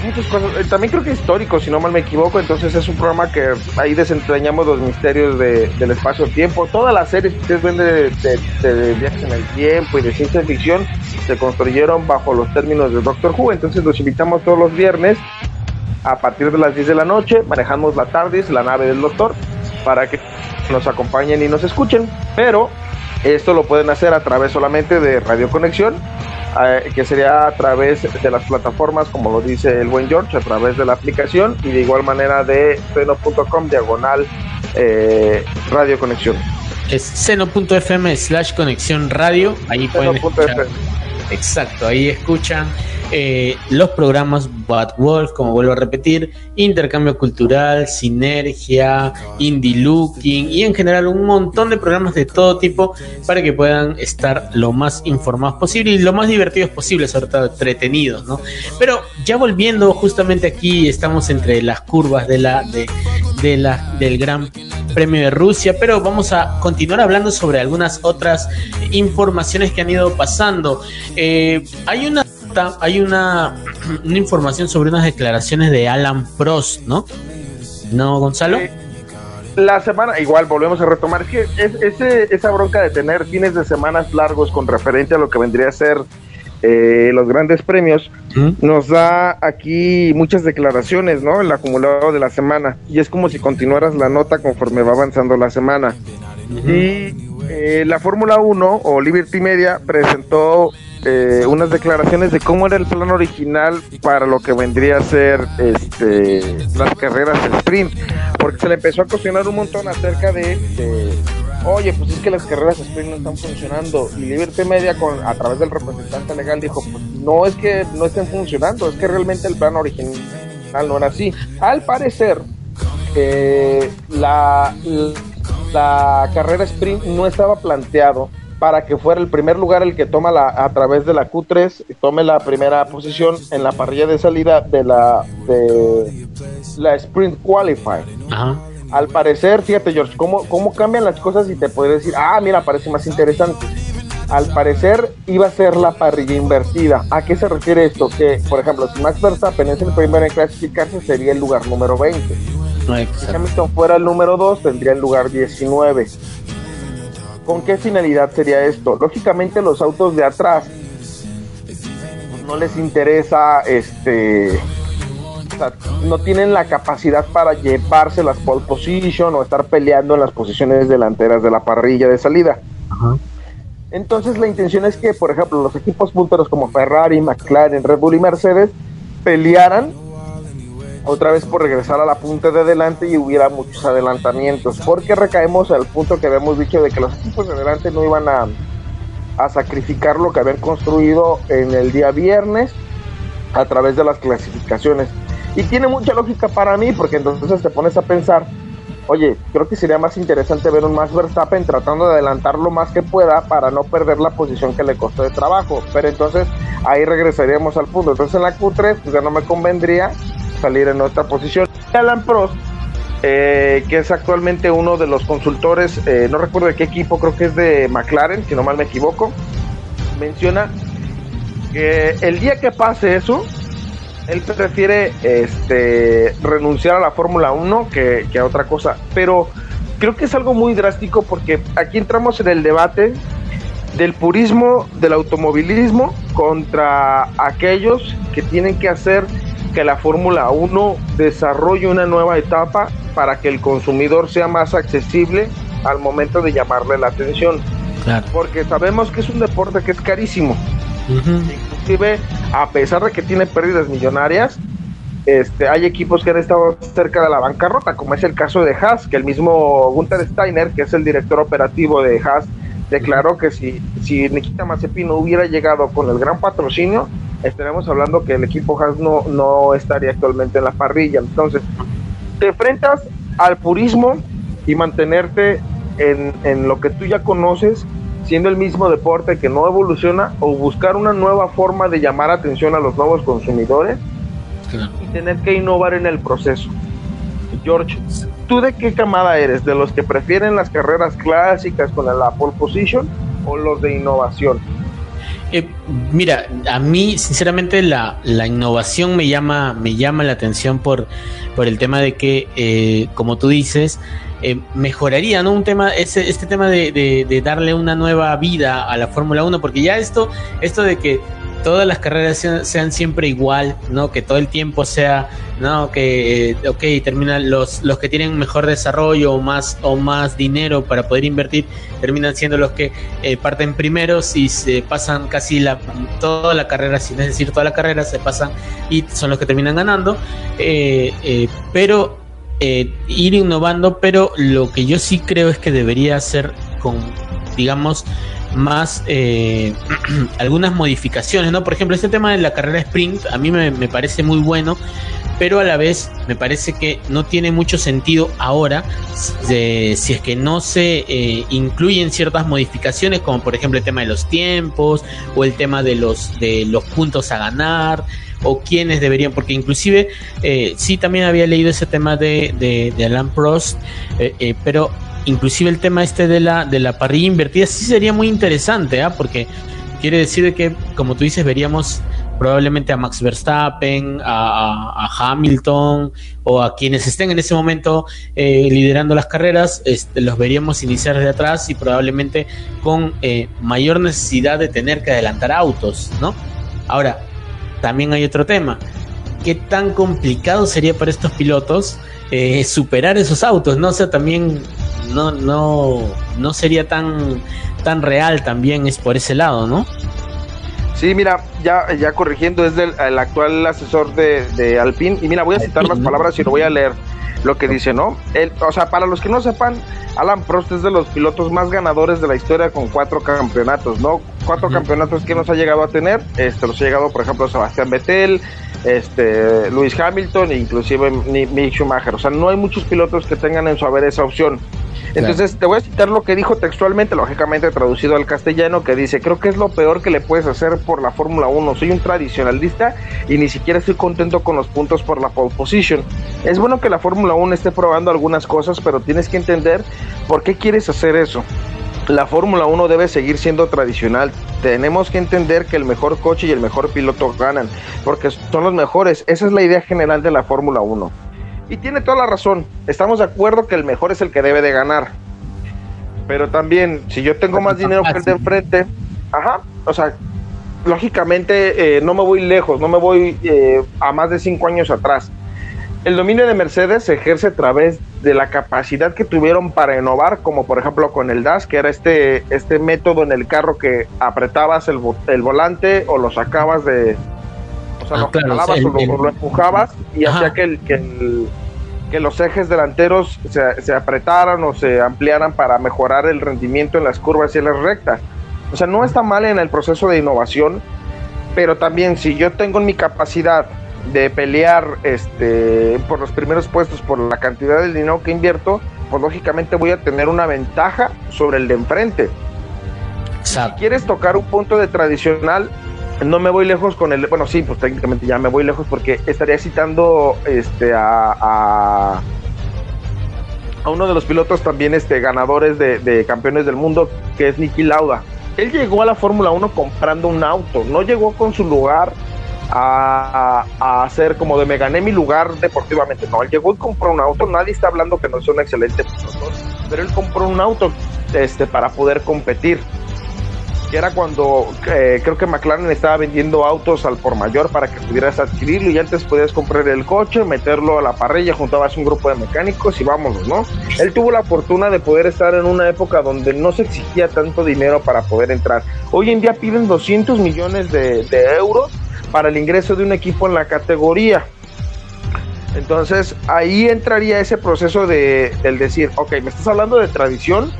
cosas. Eh, También creo que histórico, si no mal me equivoco. Entonces es un programa que ahí desentrañamos los misterios de- del espacio-tiempo. Todas las series que ustedes ven de viajes en el tiempo y de ciencia ficción se construyeron bajo los términos de Doctor Who. Entonces los invitamos todos los viernes a partir de las 10 de la noche. Manejamos la TARDIS, la nave del Doctor, para que nos acompañen y nos escuchen. Pero esto lo pueden hacer a través solamente de Radio Conexión eh, que sería a través de las plataformas, como lo dice el buen George, a través de la aplicación y de igual manera de seno.com diagonal eh, radio conexión. Es seno.fm slash conexión radio. Ahí pueden escuchar. Exacto, ahí escuchan eh, los programas Bad Wolf, como vuelvo a repetir, Intercambio Cultural, Sinergia, Indie Looking y en general un montón de programas de todo tipo para que puedan estar lo más informados posible y lo más divertidos posible, sobre todo entretenidos, ¿no? Pero ya volviendo justamente aquí, estamos entre las curvas de la, de, de la, del Gran Premio de Rusia, pero vamos a continuar hablando sobre algunas otras informaciones que han ido pasando. Eh, hay una hay una, una información sobre unas declaraciones de Alan Prost, ¿no? ¿No, Gonzalo? Eh, La semana, igual volvemos a retomar, es que es, ese, esa bronca de tener fines de semanas largos con referencia a lo que vendría a ser eh, los grandes premios, ¿Mm? nos da aquí muchas declaraciones, ¿no? El acumulado de la semana. Y es como si continuaras la nota conforme va avanzando la semana. Y eh, la Fórmula 1 o Liberty Media presentó eh, unas declaraciones de cómo era el plan original para lo que vendría a ser este, las carreras sprint. Porque se le empezó a cuestionar un montón acerca de, de, oye, pues es que las carreras sprint no están funcionando. Y Liberty Media, con, a través del representante legal, dijo, pues no es que no estén funcionando, es que realmente el plan original no era así. Al parecer, eh, la, la carrera sprint no estaba planteado para que fuera el primer lugar el que toma la, a través de la Q3 tome la primera posición en la parrilla de salida de la de la Sprint Qualify. Ajá. Al parecer, fíjate George, cómo, cómo cambian las cosas y te podría decir, ah, mira, parece más interesante. Al parecer iba a ser la parrilla invertida. ¿A qué se refiere esto? Que, por ejemplo, si Max Verstappen es el primero en clasificarse, sería el lugar número 20. Si. Hamilton fuera el número 2, tendría el lugar 19. ¿Con qué finalidad sería esto? Lógicamente los autos de atrás pues, no les interesa este o sea, no tienen la capacidad para llevarse las pole position o estar peleando en las posiciones delanteras de la parrilla de salida. Ajá. Entonces la intención es que, por ejemplo, los equipos punteros como Ferrari, McLaren, Red Bull y Mercedes pelearan otra vez por regresar a la punta de adelante y hubiera muchos adelantamientos, porque recaemos al punto que habíamos dicho de que los equipos de adelante no iban a, a sacrificar lo que habían construido en el día viernes a través de las clasificaciones. Y tiene mucha lógica para mí, porque entonces te pones a pensar oye, creo que sería más interesante ver un Max Verstappen tratando de adelantar lo más que pueda para no perder la posición que le costó de trabajo. Pero entonces ahí regresaríamos al punto. Entonces en la Q3 pues ya no me convendría salir en otra posición. Alan Prost, eh, que es actualmente uno de los consultores, eh, no recuerdo de qué equipo, creo que es de McLaren, si no mal me equivoco, menciona que el día que pase eso, él prefiere este, renunciar a la Fórmula 1 que, a otra cosa. Pero creo que es algo muy drástico porque aquí entramos en el debate del purismo del automovilismo contra aquellos que tienen que hacer que la Fórmula 1 desarrolle una nueva etapa para que el consumidor sea más accesible al momento de llamarle la atención. Porque sabemos que es un deporte que es carísimo. Inclusive, a pesar de que tiene pérdidas millonarias, este, hay equipos que han estado cerca de la bancarrota, como es el caso de Haas, que el mismo Gunther Steiner, que es el director operativo de Haas, declaró que si, si Nikita Mazepin no hubiera llegado con el gran patrocinio, estaremos hablando que el equipo Haas no, no estaría actualmente en la parrilla. Entonces, te enfrentas al purismo y mantenerte en, en lo que tú ya conoces siendo el mismo deporte que no evoluciona o buscar una nueva forma de llamar atención a los nuevos consumidores y tener que innovar en el proceso. George, ¿tú de qué camada eres? ¿De los que prefieren las carreras clásicas con la pole position o los de innovación? Mira, a mí sinceramente la, la, innovación me llama, me llama la atención por, por el tema de que, eh, como tú dices, eh, mejoraría, ¿no? Un tema, ese, este tema de, de, darle una nueva vida a la Fórmula 1, porque ya esto, esto de que todas las carreras sean, siempre igual, ¿no? Que todo el tiempo sea, ¿no? Que, eh, ok, terminan los, los que tienen mejor desarrollo o más, o más dinero para poder invertir, terminan siendo los que eh, parten primeros y se pasan casi la, toda la carrera, sin decir toda la carrera, se pasan y son los que terminan ganando. pero eh, ir innovando, pero lo que yo sí creo es que debería ser con, digamos, más eh, algunas modificaciones, ¿no? Por ejemplo, este tema de la carrera sprint a mí me, parece muy bueno, pero a la vez me parece que no tiene mucho sentido ahora si es que no se eh, incluyen ciertas modificaciones, como por ejemplo el tema de los tiempos o el tema de los, de los puntos a ganar o quiénes deberían, porque inclusive eh, sí también había leído ese tema de, de, Alan Prost, pero inclusive el tema este de la, de la parrilla invertida sí sería muy interesante, ¿ah? porque quiere decir que, como tú dices, veríamos probablemente a Max Verstappen, a, Hamilton o a quienes estén en ese momento liderando las carreras, este, los veríamos iniciar de atrás y probablemente con mayor necesidad de tener que adelantar autos, ¿no? Ahora, también hay otro tema. ¿Qué tan complicado sería para estos pilotos eh, superar esos autos? No o sea, también no, no, no sería tan, tan real también es por ese lado, ¿no? Sí, mira, ya, ya corrigiendo, es del el actual asesor de, de Alpine. Y mira, voy a citar las palabras y lo voy a leer lo que dice, ¿no? El, o sea, para los que no sepan, Alan Prost es de los pilotos más ganadores de la historia con cuatro campeonatos, ¿no? Cuatro campeonatos que nos ha llegado a tener, este, los ha llegado, por ejemplo, Sebastián Vettel, este, Luis Hamilton e inclusive Mick Schumacher. O sea, no hay muchos pilotos que tengan en su haber esa opción. Entonces, te voy a citar lo que dijo textualmente, lógicamente traducido al castellano, que dice, creo que es lo peor que le puedes hacer por la Fórmula 1. Soy un tradicionalista y ni siquiera estoy contento con los puntos por la pole position. Es bueno que la Fórmula 1 esté probando algunas cosas, pero tienes que entender por qué quieres hacer eso la Fórmula 1 debe seguir siendo tradicional. Tenemos que entender que el mejor coche y el mejor piloto ganan, porque son los mejores. Esa es la idea general de la Fórmula 1. Y tiene toda la razón. Estamos de acuerdo que el mejor es el que debe de ganar. Pero también, si yo tengo más dinero que el de enfrente, ajá, o sea, lógicamente eh, no me voy lejos, no me voy eh, a más de cinco años atrás. El dominio de Mercedes se ejerce a través de la capacidad que tuvieron para innovar, como por ejemplo con el DAS, que era este, este método en el carro que apretabas el, el volante o lo sacabas de, o sea, ah, lo lo, empujabas y hacía que, que, los ejes delanteros se, se, apretaran o se ampliaran para mejorar el rendimiento en las curvas y en las rectas. O sea, no está mal en el proceso de innovación, pero también si yo tengo mi capacidad de pelear este, por los primeros puestos por la cantidad de dinero que invierto, pues lógicamente voy a tener una ventaja sobre el de enfrente. Si quieres tocar un punto de tradicional, no me voy lejos con el, bueno, sí, pues técnicamente ya me voy lejos porque estaría citando este a, a, uno de los pilotos también este ganadores de, de campeones del mundo, que es Nicky Lauda. Él llegó a la Fórmula 1 comprando un auto, no llegó con su lugar a, hacer como de me gané mi lugar deportivamente. No, él llegó y compró un auto. Nadie está hablando que no es un excelente piloto, pero él compró un auto este, para poder competir. Que era cuando eh, creo que McLaren estaba vendiendo autos al por mayor para que pudieras adquirirlo y antes podías comprar el coche, meterlo a la parrilla, juntabas un grupo de mecánicos y vámonos, ¿no? Él tuvo la fortuna de poder estar en una época donde no se exigía tanto dinero para poder entrar. Hoy en día piden 200 millones de, euros para el ingreso de un equipo en la categoría. Entonces ahí entraría ese proceso de el decir, ok, me estás hablando de tradición,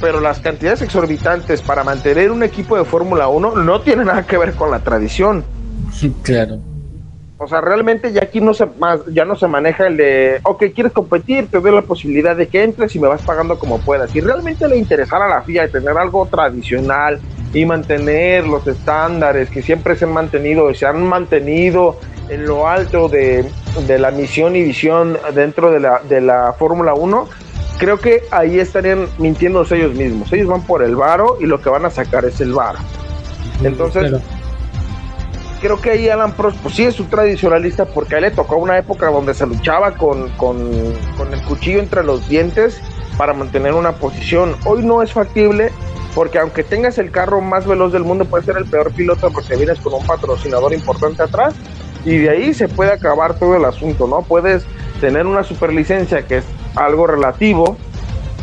pero las cantidades exorbitantes para mantener un equipo de Fórmula 1 no tienen nada que ver con la tradición. Claro. O sea, realmente ya aquí no se más, ya no se maneja el de, ok, quieres competir, te doy la posibilidad de que entres y me vas pagando como puedas. Si realmente le interesara a la FIA tener algo tradicional, y mantener los estándares que siempre se han mantenido y se han mantenido en lo alto de, la misión y visión dentro de la, de la Fórmula 1, creo que ahí estarían mintiendo ellos mismos. Ellos van por el varo y lo que van a sacar es el varo. Entonces, creo que ahí Alan Prost, pues sí es un tradicionalista porque a él le tocó una época donde se luchaba con, con, con el cuchillo entre los dientes para mantener una posición. Hoy no es factible porque aunque tengas el carro más veloz del mundo, puedes ser el peor piloto porque vienes con un patrocinador importante atrás y de ahí se puede acabar todo el asunto, ¿no? Puedes tener una superlicencia que es algo relativo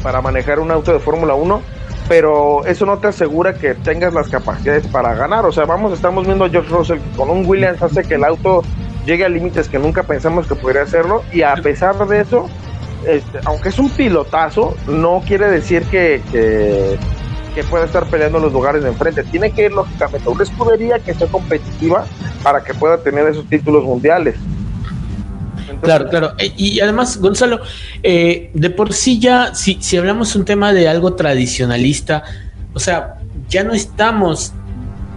para manejar un auto de Fórmula 1, pero eso no te asegura que tengas las capacidades para ganar. O sea, vamos, estamos viendo a George Russell con un Williams hace que el auto llegue a límites que nunca pensamos que podría hacerlo y a pesar de eso, este, aunque es un pilotazo, no quiere decir que, que que pueda estar peleando los lugares de enfrente. Tiene que ir lógicamente a una escudería que sea competitiva para que pueda tener esos títulos mundiales. Claro, claro. E, y además, Gonzalo, eh, de por sí ya, si, si hablamos un tema de algo tradicionalista, o sea, ya no estamos,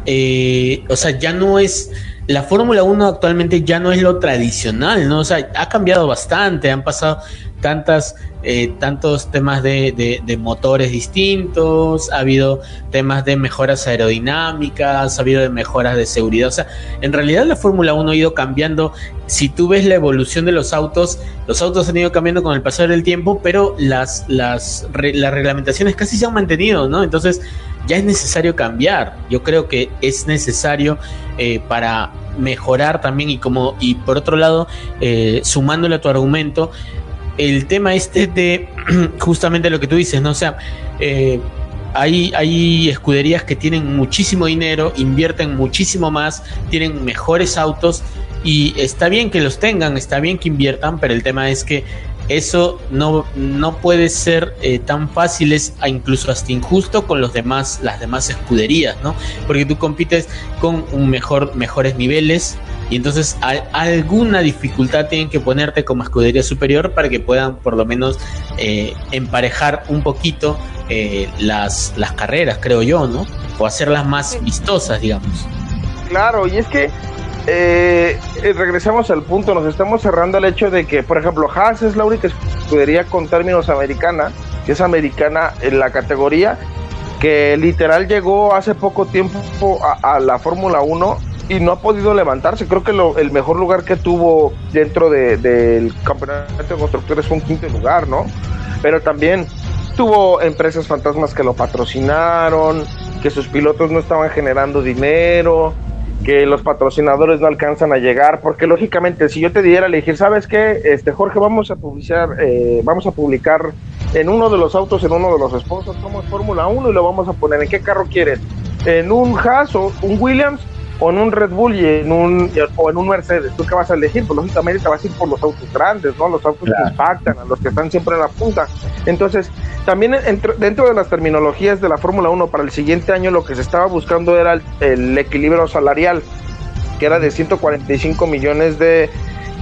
eh, o sea, ya no es la Fórmula 1 actualmente ya no es lo tradicional, ¿no? O sea, ha cambiado bastante, han pasado tantas, eh, tantos temas de, motores distintos, ha habido temas de mejoras aerodinámicas, ha habido de mejoras de seguridad. O sea, en realidad la Fórmula 1 ha ido cambiando. Si tú ves la evolución de los autos, los autos han ido cambiando con el pasar del tiempo, pero las, las, las reglamentaciones casi se han mantenido, ¿no? Entonces, ya es necesario cambiar. Yo creo que es necesario eh, para mejorar también y como y por otro lado eh, sumándole a tu argumento el tema este de justamente lo que tú dices, ¿no? O sea, eh, hay, hay escuderías que tienen muchísimo dinero, invierten muchísimo más, tienen mejores autos y está bien que los tengan, está bien que inviertan, pero el tema es que eso no, no puede ser eh, tan fácil, es incluso hasta injusto con los demás, las demás escuderías, ¿no? Porque tú compites con un mejor, mejores niveles y entonces alguna dificultad tienen que ponerte como escudería superior para que puedan por lo menos eh, emparejar un poquito eh, las, las carreras, creo yo, ¿no? O hacerlas más vistosas, digamos. Claro, y es que eh, regresamos al punto, nos estamos cerrando el hecho de que, por ejemplo, Haas es la única escudería con términos americana, que es americana en la categoría, que literal llegó hace poco tiempo a, la Fórmula 1 y no ha podido levantarse. Creo que el mejor lugar que tuvo dentro del campeonato de constructores fue un quinto lugar, ¿no? Pero también tuvo empresas fantasmas que lo patrocinaron, que sus pilotos no estaban generando dinero, que los patrocinadores no alcanzan a llegar, porque lógicamente si yo te diera elegir, ¿sabes qué? Este Jorge, vamos a publicar, eh, vamos a publicar en uno de los autos, en uno de los sponsors, somos Fórmula 1 y lo vamos a poner, ¿en qué carro quieres? ¿En un Haas o un Williams? O en un Red Bull y en un o en un Mercedes, ¿tú qué vas a elegir? Pues lógicamente te vas a ir por los autos grandes, ¿no? Los autos que impactan, a los que están siempre en la punta. Entonces, también dentro de las terminologías de la Fórmula 1 para el siguiente año lo que se estaba buscando era el, equilibrio salarial, que era de 145 millones de,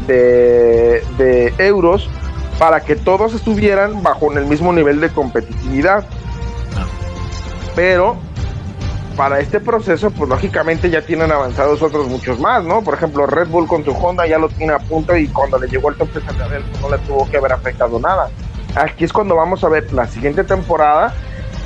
de, de euros para que todos estuvieran bajo el mismo nivel de competitividad. Ah. Pero para este proceso, pues lógicamente ya tienen avanzados otros muchos más, ¿no? Por ejemplo, Red Bull con su Honda ya lo tiene a punto y cuando le llegó el tope salarial pues no le tuvo que haber afectado nada. Aquí es cuando vamos a ver la siguiente temporada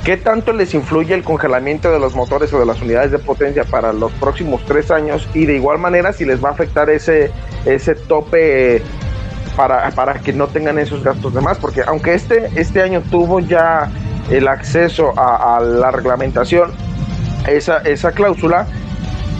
qué tanto les influye el congelamiento de los motores o de las unidades de potencia para los próximos tres años y de igual manera si les va a afectar ese, ese tope para, para que no tengan esos gastos de más, porque aunque este, este año tuvo ya el acceso a la reglamentación, esa, esa cláusula,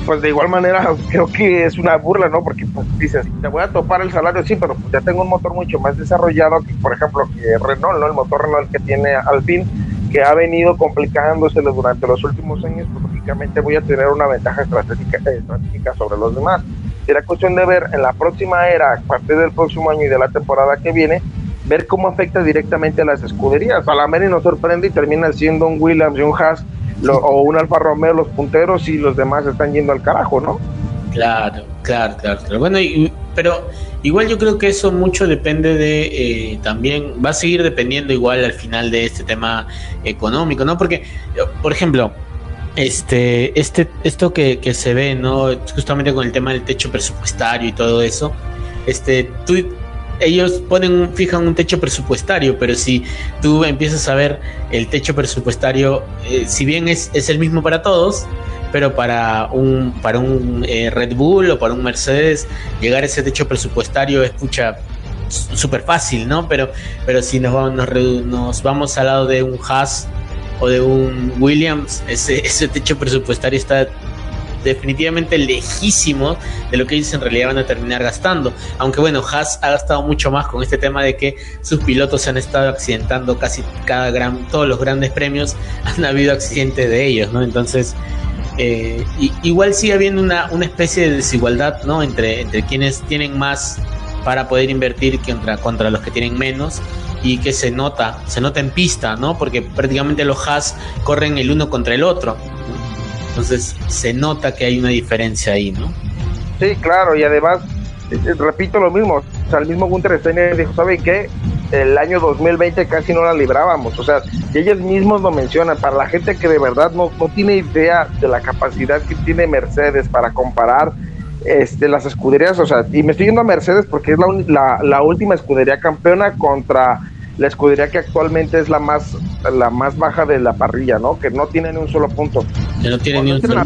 pues de igual manera creo que es una burla, ¿no? Porque pues dices, te voy a topar el salario, sí, pero pues ya tengo un motor mucho más desarrollado que, por ejemplo, que Renault, ¿no? El motor Renault que tiene Alpine, que ha venido complicándose durante los últimos años, pues lógicamente voy a tener una ventaja estratégica, estratégica sobre los demás. Será cuestión de ver en la próxima era, a partir del próximo año y de la temporada que viene, ver cómo afecta directamente a las escuderías. A la Mary nos sorprende y termina siendo un Williams y un Haas o un Alfa Romeo los punteros y los demás están yendo al carajo, ¿no? Claro, claro, claro. Bueno, pero igual yo creo que eso mucho depende de eh, también, va a seguir dependiendo igual al final de este tema económico, ¿no? Porque, por ejemplo, este, este, esto que, que se ve, ¿no? Justamente con el tema del techo presupuestario y todo eso, este, tú ellos ponen, fijan un techo presupuestario, pero si tú empiezas a ver el techo presupuestario, eh, si bien es, es, el mismo para todos, pero para un, para un eh, Red Bull o para un Mercedes, llegar a ese techo presupuestario es pucha súper fácil, ¿no? Pero, si nos vamos, nos, vamos al lado de un Haas o de un Williams, ese techo presupuestario está definitivamente lejísimo de lo que ellos en realidad van a terminar gastando. Aunque bueno, Haas ha gastado mucho más con este tema de que sus pilotos se han estado accidentando casi cada gran, todos los grandes premios han habido accidentes de ellos, ¿no? Entonces, eh, igual sigue habiendo una, una especie de desigualdad, ¿no? Entre, entre quienes tienen más para poder invertir contra, contra los que tienen menos y que se nota, se nota en pista, ¿no? Porque prácticamente los Haas corren el uno contra el otro. Entonces se nota que hay una diferencia ahí, ¿no? Sí, claro, y además, eh, eh, repito lo mismo, o sea, el mismo Gunter Steiner dijo, ¿sabe qué? El año 2020 casi no la librábamos, o sea, y ellos mismos lo mencionan, para la gente que de verdad no, no tiene idea de la capacidad que tiene Mercedes para comparar este, las escuderías, o sea, y me estoy yendo a Mercedes porque es la, la, la última escudería campeona contra la escudería que actualmente es la más la más baja de la parrilla, ¿no? Que no tiene ni un solo punto. Que no tiene ni un solo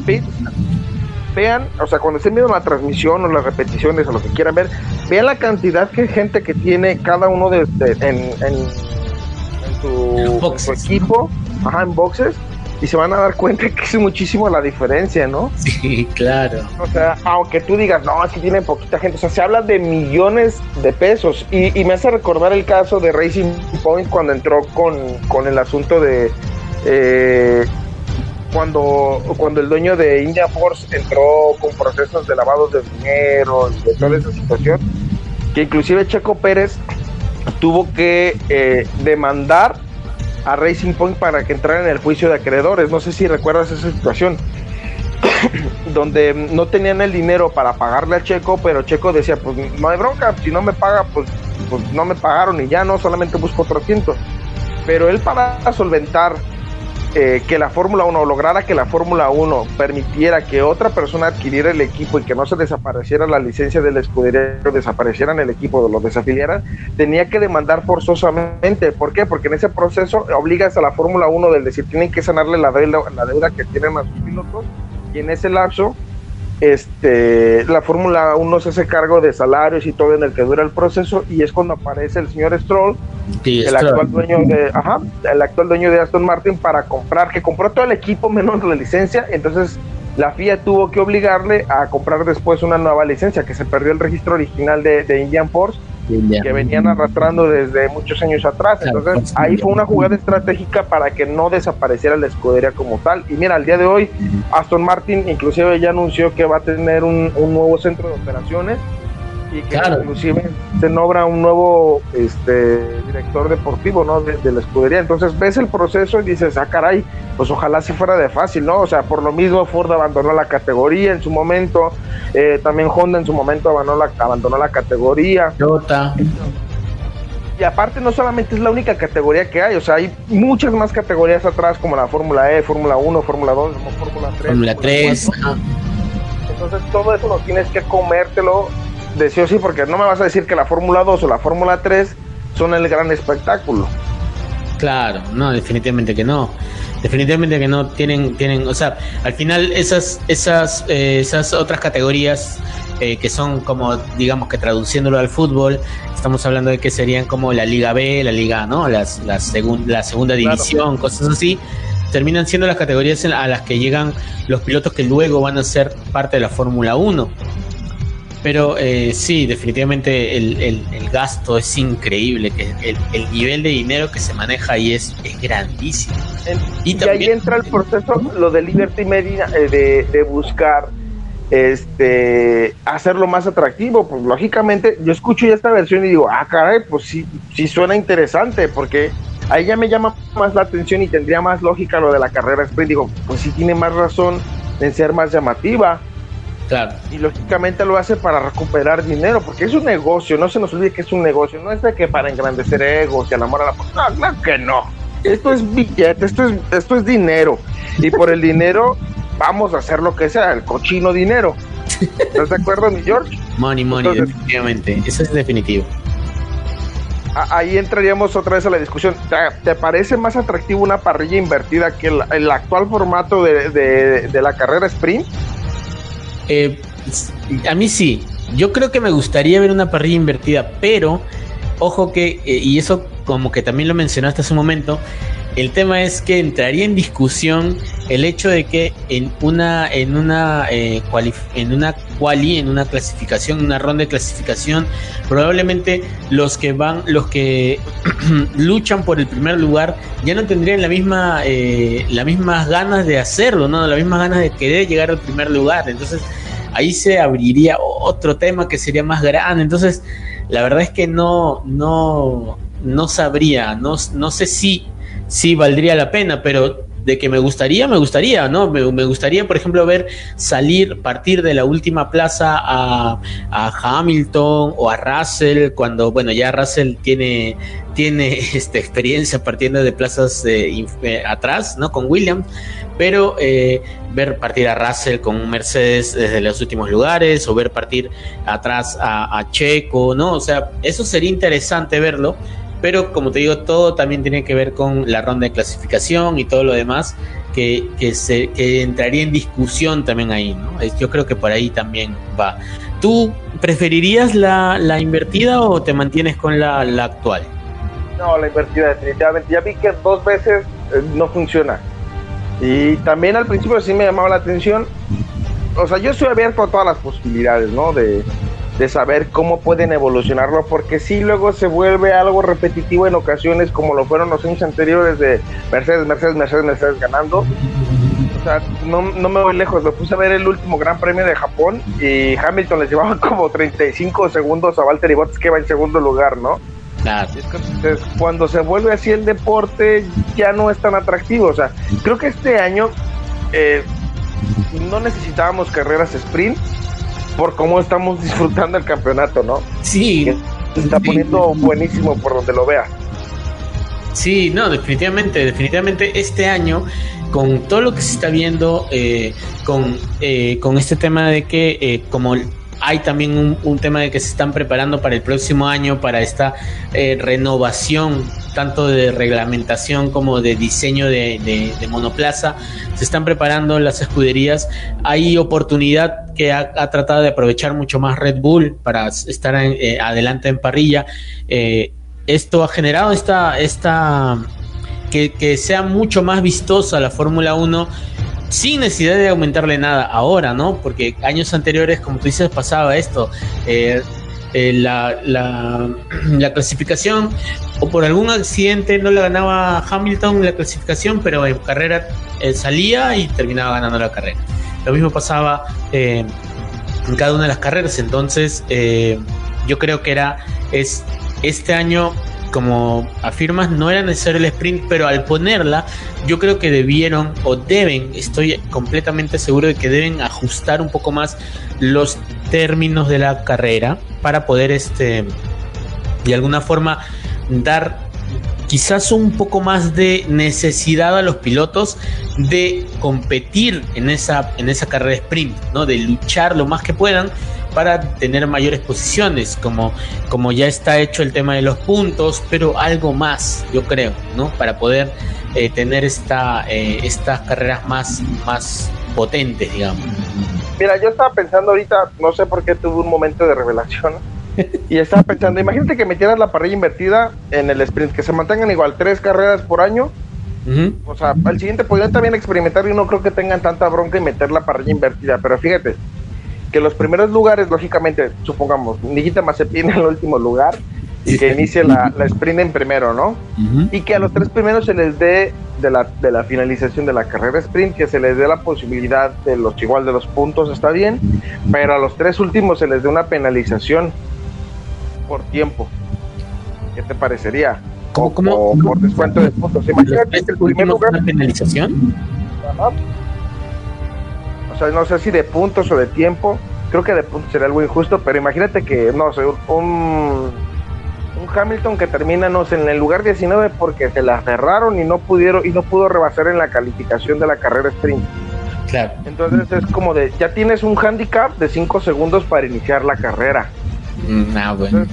vean, o sea, cuando estén viendo la transmisión o las repeticiones o lo que quieran ver, vean la cantidad de gente que tiene cada uno de, en, en, su, equipo, ajá, en boxes, y se van a dar cuenta que es muchísimo la diferencia, ¿no? Sí, claro. O sea, aunque tú digas, no, es que tienen poquita gente, o sea, se habla de millones de pesos. Y, me hace recordar el caso de Racing Point cuando entró con, con el asunto de... Eh, cuando, cuando el dueño de India Force entró con procesos de lavado de dinero y de toda esa situación, que inclusive Checo Pérez tuvo que eh, demandar a Racing Point para que entrara en el juicio de acreedores. No sé si recuerdas esa situación. donde no tenían el dinero para pagarle a Checo, pero Checo decía, pues no hay bronca, si no me paga, pues, pues no me pagaron y ya no, solamente busco otro asiento. Pero él para solventar eh, que la Fórmula 1 lograra que la Fórmula 1 permitiera que otra persona adquiriera el equipo y que no se desapareciera la licencia del escudería, desaparecieran el equipo, o lo desafiliaran, tenía que demandar forzosamente. ¿Por qué? Porque en ese proceso obligas a la Fórmula 1 del decir, tienen que sanarle la deuda, la deuda que tienen a sus pilotos y en ese lapso este, la Fórmula 1 se hace cargo de salarios y todo en el que dura el proceso y es cuando aparece el señor Stroll, el actual dueño de, ajá, el actual dueño de Aston Martin para comprar, que compró todo el equipo menos la licencia, entonces la FIA tuvo que obligarle a comprar después una nueva licencia, que se perdió el registro original de, de Indian Force que venían arrastrando desde muchos años atrás. Entonces pues, ahí fue una jugada estratégica para que no desapareciera la escudería como tal. Y mira, al día de hoy Aston Martin inclusive ya anunció que va a tener un, un nuevo centro de operaciones y que inclusive se nombra un nuevo este director deportivo no de, la escudería. Entonces ves el proceso y dices ah caray pues ojalá si fuera de fácil no o sea por lo mismo Ford abandonó la categoría en su momento eh, también Honda en su momento abandonó la abandonó la categoría. Toyota. Y aparte no solamente es la única categoría que hay, o sea, hay muchas más categorías atrás como la Fórmula E, Fórmula 1, Fórmula 2, Fórmula 3. Fórmula 3. Entonces todo eso no tienes que comértelo de sí o sí, porque no me vas a decir que la Fórmula 2 o la Fórmula 3 son el gran espectáculo. Claro, no, definitivamente que no. Definitivamente que no tienen, tienen, o sea, al final esas, esas, eh, esas otras categorías eh, que son como, digamos que traduciéndolo al fútbol, estamos hablando de que serían como la Liga B, la Liga, ¿no? Las, la, la segunda división, cosas así, terminan siendo las categorías a las que llegan los pilotos que luego van a ser parte de la Fórmula 1. Pero eh, sí, definitivamente el, gasto es increíble, que el, nivel de dinero que se maneja ahí es, es grandísimo. y, ahí entra el proceso, lo de Liberty Media, eh, de, buscar este hacerlo más atractivo. Pues lógicamente, yo escucho ya esta versión y digo, ah, caray, pues sí, sí suena interesante, porque ahí ya me llama más la atención y tendría más lógica lo de la carrera sprint. Digo, pues sí tiene más razón en ser más llamativa. Claro. Y lógicamente lo hace para recuperar dinero, porque es un negocio, no se nos olvide que es un negocio, no es de que para engrandecer egos y al amor a la No, claro que no. Esto es billete, esto es, esto es dinero. Y por el dinero vamos a hacer lo que sea, el cochino dinero. ¿Estás de acuerdo, mi George? Money, money, definitivamente. Eso es definitivo. Ahí entraríamos otra vez a la discusión. ¿Te, parece más atractivo una parrilla invertida que el, actual formato de, de la carrera sprint? Eh, a mí sí. Yo creo que me gustaría ver una parrilla invertida, pero ojo que, eh, y eso como que también lo mencionaste hace un momento, el tema es que entraría en discusión el hecho de que en una en una eh, en una quali, en una clasificación, una ronda de clasificación, probablemente los que van, los que luchan por el primer lugar ya no tendrían la misma eh, las mismas ganas de hacerlo, no, las mismas ganas de querer llegar al primer lugar. Entonces ahí se abriría otro tema que sería más grande. Entonces la verdad es que no no no sabría, no, no sé si sí valdría la pena, pero de que me gustaría, me gustaría, ¿no? Me, gustaría, por ejemplo, ver salir, partir de la última plaza a, Hamilton o a Russell, cuando, bueno, ya Russell tiene, tiene esta experiencia partiendo de plazas eh, atrás, ¿no? Con Williams, pero eh, ver partir a Russell con un Mercedes desde los últimos lugares o ver partir atrás a, a Checo, ¿no? O sea, eso sería interesante verlo pero como te digo, todo también tiene que ver con la ronda de clasificación y todo lo demás que, se, entraría en discusión también ahí, ¿no? Yo creo que por ahí también va. ¿Tú preferirías la, invertida o te mantienes con la, actual? No, la invertida definitivamente. Ya vi que dos veces eh, no funciona. Y también al principio sí me llamaba la atención. O sea, yo estoy abierto a todas las posibilidades, ¿no? De, de saber cómo pueden evolucionarlo, porque si luego se vuelve algo repetitivo en ocasiones, como lo fueron los años anteriores de Mercedes, Mercedes, Mercedes, Mercedes ganando. O sea, no, no me voy lejos, lo puse a ver el último Gran Premio de Japón y Hamilton les llevaba como 35 segundos a Valtteri Bottas que va en segundo lugar, ¿no? Entonces, cuando se vuelve así el deporte, ya no es tan atractivo. O sea, creo que este año eh, no necesitábamos carreras sprint, por cómo estamos disfrutando el campeonato, ¿no? Sí. Se está poniendo buenísimo por donde lo vea. Sí, no, definitivamente, definitivamente este año, con todo lo que se está viendo, eh, con, eh, con este tema de que eh, como hay también un, tema de que se están preparando para el próximo año, para esta renovación tanto de reglamentación como de diseño de, monoplaza, se están preparando las escuderías. Hay oportunidad que ha, tratado de aprovechar mucho más Red Bull para estar eh, adelante en parrilla. Eh, esto ha generado esta, esta que, sea mucho más vistosa la Fórmula 1 sin necesidad de aumentarle nada ahora, ¿no? Porque años anteriores, como tú dices, pasaba esto. Eh, eh, la, la, clasificación o por algún accidente no la ganaba Hamilton la clasificación, pero en carrera eh, salía y terminaba ganando la carrera. Lo mismo pasaba en cada una de las carreras, entonces yo creo que era es este año como afirmas, no era necesario el sprint, pero al ponerla, yo creo que debieron o deben, estoy completamente seguro de que deben ajustar un poco más los términos de la carrera para poder, este, de alguna forma, dar quizás un poco más de necesidad a los pilotos de competir en esa, en esa carrera sprint, ¿no? De luchar lo más que puedan para tener mayores posiciones, como, como ya está hecho el tema de los puntos, pero algo más, yo creo, ¿no? Para poder eh, tener esta, eh, estas carreras más, más potentes, digamos. Mira, yo estaba pensando ahorita, no sé por qué tuve un momento de revelación, y estaba pensando, imagínate que metieras la parrilla invertida en el sprint, que se mantengan igual tres carreras por año. O sea, al siguiente podrían también experimentar y no creo que tengan tanta bronca y meter la parrilla invertida. Pero fíjate, que los primeros lugares, lógicamente, supongamos, Nijita Mazepin en el último lugar, y que inicie la, sprint en primero, ¿no? Y que a los tres primeros se les dé, de la, de la finalización de la carrera sprint, que se les dé la posibilidad de los igual de los puntos, está bien, pero a los tres últimos se les dé una penalización por tiempo. ¿Qué te parecería? ¿Cómo, cómo, por descuento de puntos. Imagínate que el primer lugar. Una penalización? O sea, no sé si de puntos o de tiempo. Creo que de puntos sería algo injusto, pero imagínate que, no sé, un, un Hamilton que termina, no sé, en el lugar 19 porque se la cerraron y no pudieron y no pudo rebasar en la calificación de la carrera sprint. Claro. Entonces es como de, ya tienes un handicap de 5 segundos para iniciar la carrera. Mm, ah, bueno.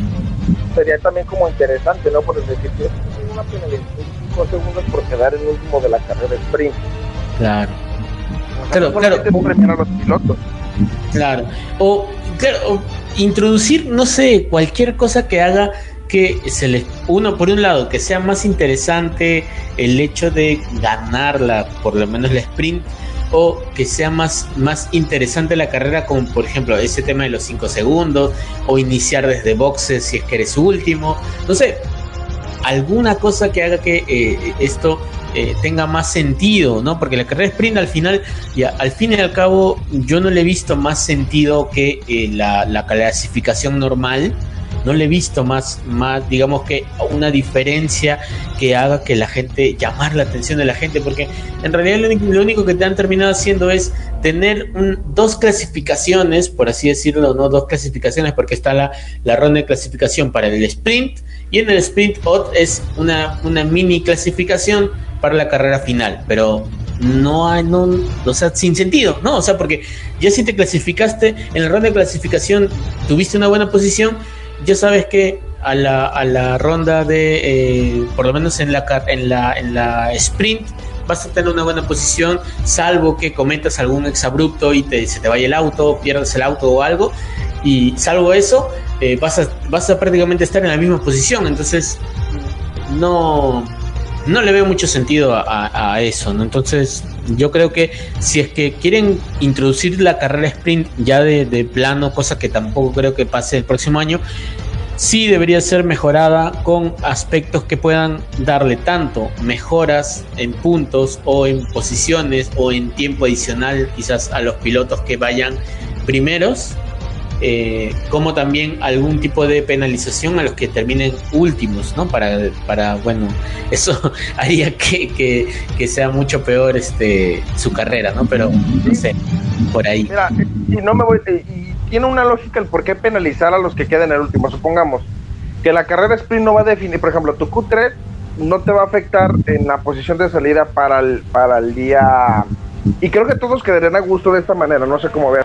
sería también como interesante, ¿no? Por decir, que una penalización de 5 segundos por quedar en último de la carrera sprint. Claro. Claro, claro. a los pilotos. Claro. O, claro, introducir, no sé, cualquier cosa que haga que se les uno por un lado que sea más interesante el hecho de ganarla por lo menos la sprint o que sea más, más interesante la carrera, como por ejemplo ese tema de los 5 segundos, o iniciar desde boxes si es que eres último, no sé, alguna cosa que haga que eh, esto eh, tenga más sentido, ¿no? Porque la carrera sprint al final, ya, al fin y al cabo, yo no le he visto más sentido que eh, la, la clasificación normal no le he visto más, más, digamos que una diferencia que haga que la gente, llamar la atención de la gente, porque en realidad lo único, que te han terminado haciendo es tener dos clasificaciones, por así decirlo, no dos clasificaciones, porque está la, la ronda de clasificación para el sprint y en el sprint odd es una, una mini clasificación para la carrera final, pero no hay, no, o sea, sin sentido, ¿no? O sea, porque ya si te clasificaste en la ronda de clasificación, tuviste una buena posición, ya sabes que a la, a la ronda de, eh, por lo menos en la, en, la, en la sprint, vas a tener una buena posición, salvo que cometas algún exabrupto y te, se te vaya el auto, pierdas el auto o algo, y salvo eso, eh, vas, a, vas a prácticamente estar en la misma posición, entonces no, no le veo mucho sentido a, eso, ¿no? Entonces, yo creo que si es que quieren introducir la carrera sprint ya de, de, plano, cosa que tampoco creo que pase el próximo año, sí debería ser mejorada con aspectos que puedan darle tanto mejoras en puntos o en posiciones o en tiempo adicional quizás a los pilotos que vayan primeros eh, como también algún tipo de penalización a los que terminen últimos, ¿no? Para, para bueno, eso haría que, que, sea mucho peor este su carrera, ¿no? Pero no sé, por ahí. Mira, y no me voy, y tiene una lógica el por qué penalizar a los que queden en el último. Supongamos que la carrera sprint no va a definir, por ejemplo, tu Q3 no te va a afectar en la posición de salida para el, para el día. Y creo que todos quedarían a gusto de esta manera, no sé cómo ver.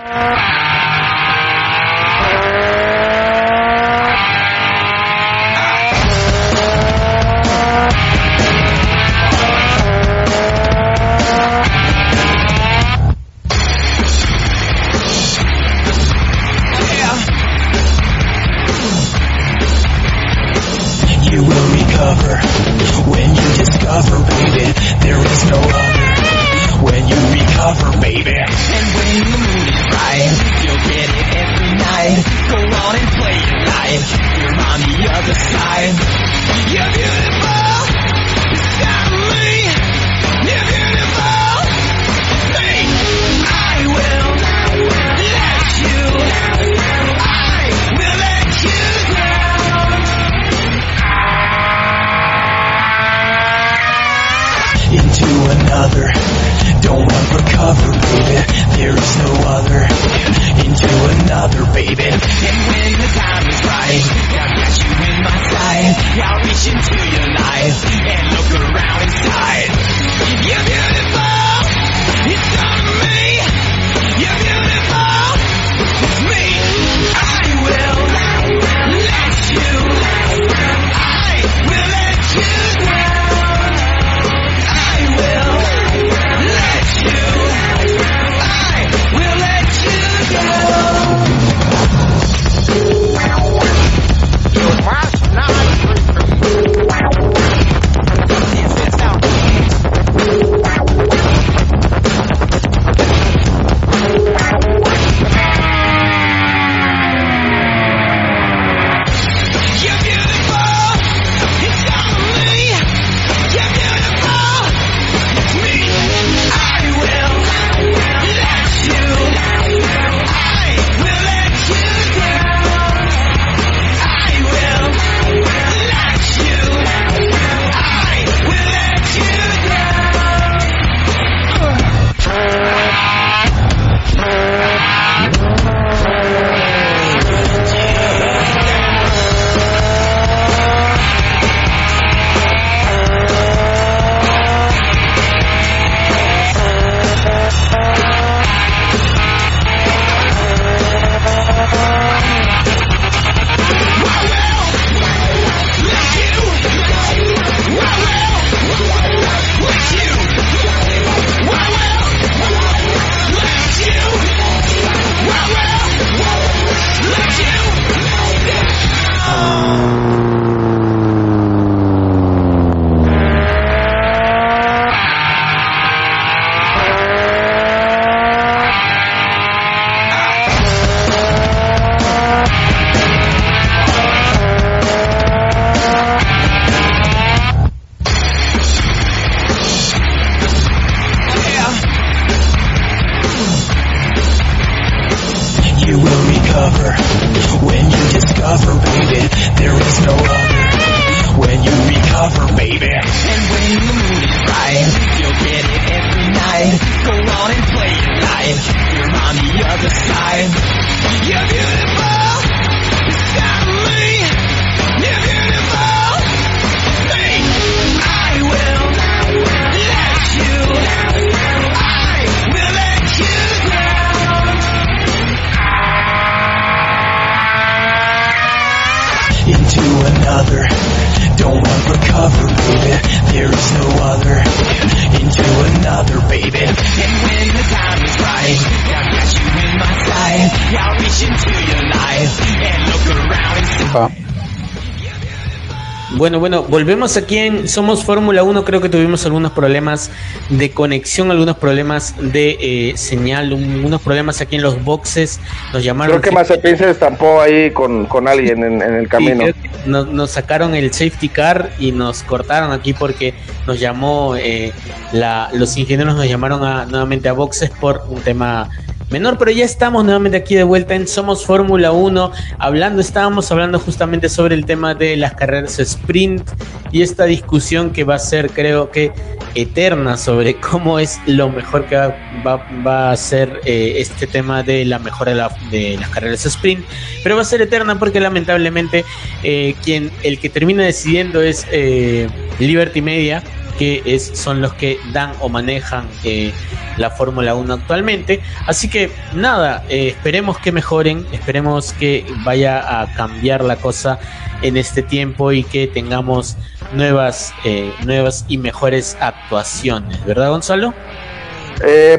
Volvemos aquí en Somos Fórmula 1. Creo que tuvimos algunos problemas de conexión, algunos problemas de eh, señal, un- unos problemas aquí en los boxes. Nos llamaron. Creo que Mazepin se estampó ahí con, con alguien en, en el camino. nos, nos sacaron el safety car y nos cortaron aquí porque nos llamó, eh, la, los ingenieros nos llamaron a- nuevamente a boxes por un tema menor, pero ya estamos nuevamente aquí de vuelta en Somos Fórmula 1, hablando, estábamos hablando justamente sobre el tema de las carreras sprint y esta discusión que va a ser, creo que, eterna sobre cómo es lo mejor que va, a ser eh, este tema de la mejora de las carreras sprint, pero va a ser eterna porque lamentablemente eh, quien el que termina decidiendo es eh, Liberty Media, que es, son los que dan o manejan eh, la Fórmula 1 actualmente. Así que nada, eh, esperemos que mejoren, esperemos que vaya a cambiar la cosa en este tiempo y que tengamos nuevas, eh, nuevas y mejores actuaciones, ¿verdad Gonzalo?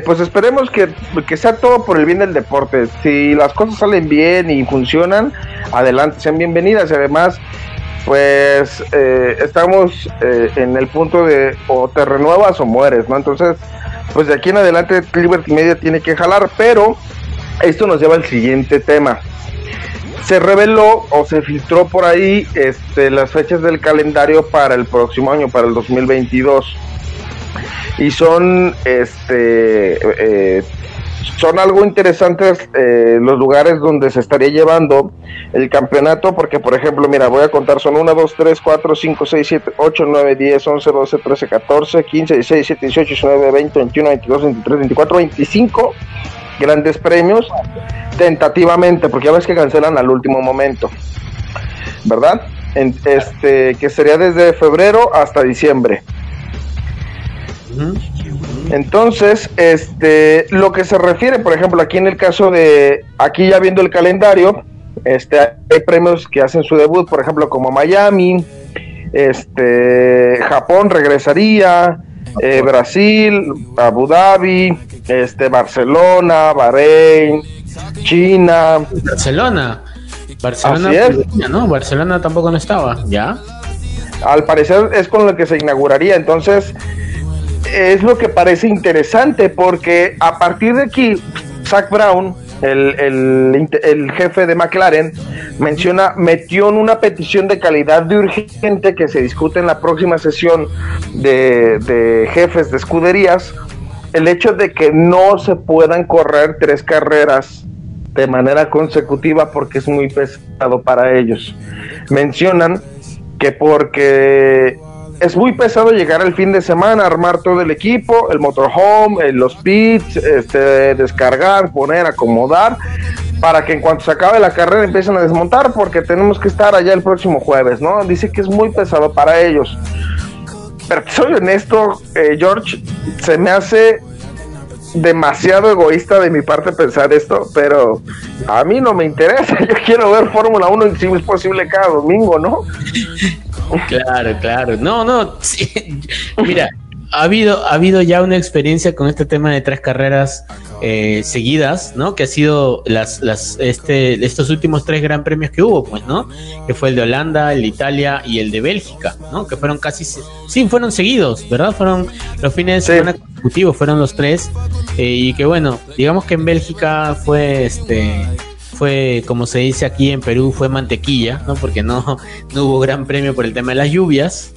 Pues esperemos que, que sea todo por el bien del deporte. Si las cosas salen bien y funcionan, adelante, sean bienvenidas. Además, pues eh, estamos eh, en el punto de o te renuevas o mueres, ¿no? Entonces, pues de aquí en adelante Liberty Media tiene que jalar, pero esto nos lleva al siguiente tema. Se reveló o se filtró por ahí este, las fechas del calendario para el próximo año, para el 2022 y son este eh, son algo interesantes eh, los lugares donde se estaría llevando el campeonato porque por ejemplo mira voy a contar son 1 2 3 4 5 6 7 8 9 10 11 12 13 14 15 16 17 18 19 20 21 22 23 24 25 grandes premios tentativamente porque ya ves que cancelan al último momento verdad En- este que sería desde febrero hasta diciembre Ujú. Entonces, este, lo que se refiere, por ejemplo, aquí en el caso de, aquí ya viendo el calendario, este, hay premios que hacen su debut, por ejemplo, como Miami, este, Japón regresaría, eh, Brasil, Abu Dhabi, este, Barcelona, Bahrein, China, Barcelona. Barcelona. ¿no? Barcelona tampoco no estaba, ¿ya? al parecer es con lo que se inauguraría, entonces es lo que parece interesante porque a partir de aquí Zach Brown, el, el jefe de McLaren, menciona, metió en una petición de calidad de urgente que se discute en la próxima sesión de, de jefes de escuderías, el hecho de que no se puedan correr tres carreras de manera consecutiva porque es muy pesado para ellos. Mencionan que porque es muy pesado llegar el fin de semana, armar todo el equipo, el motorhome, eh, los pits, este, descargar, poner, acomodar, para que en cuanto se acabe la carrera empiecen a desmontar, porque tenemos que estar allá el próximo jueves, ¿no? Dice que es muy pesado para ellos. Pero soy honesto, eh, George, se me hace demasiado egoísta de mi parte pensar esto, pero a mí no me interesa. Yo quiero ver Fórmula 1 y si es posible cada domingo, ¿no? Claro, claro. No, no. Mira, ha habido, ha habido ya una experiencia con este tema de tres carreras eh, seguidas, ¿no? Que ha sido las, las, este, estos últimos tres gran premios que hubo, pues, ¿no? Que fue el de Holanda, el de Italia y el de Bélgica, ¿no? Que fueron casi, sí, fueron seguidos, ¿verdad? Fueron los fines de Sí. semana consecutivos, fueron los tres. eh, y que bueno, digamos que en Bélgica fue este fue, como se dice aquí en Perú, fue mantequilla, ¿no? Porque no, no hubo gran premio por el tema de las lluvias.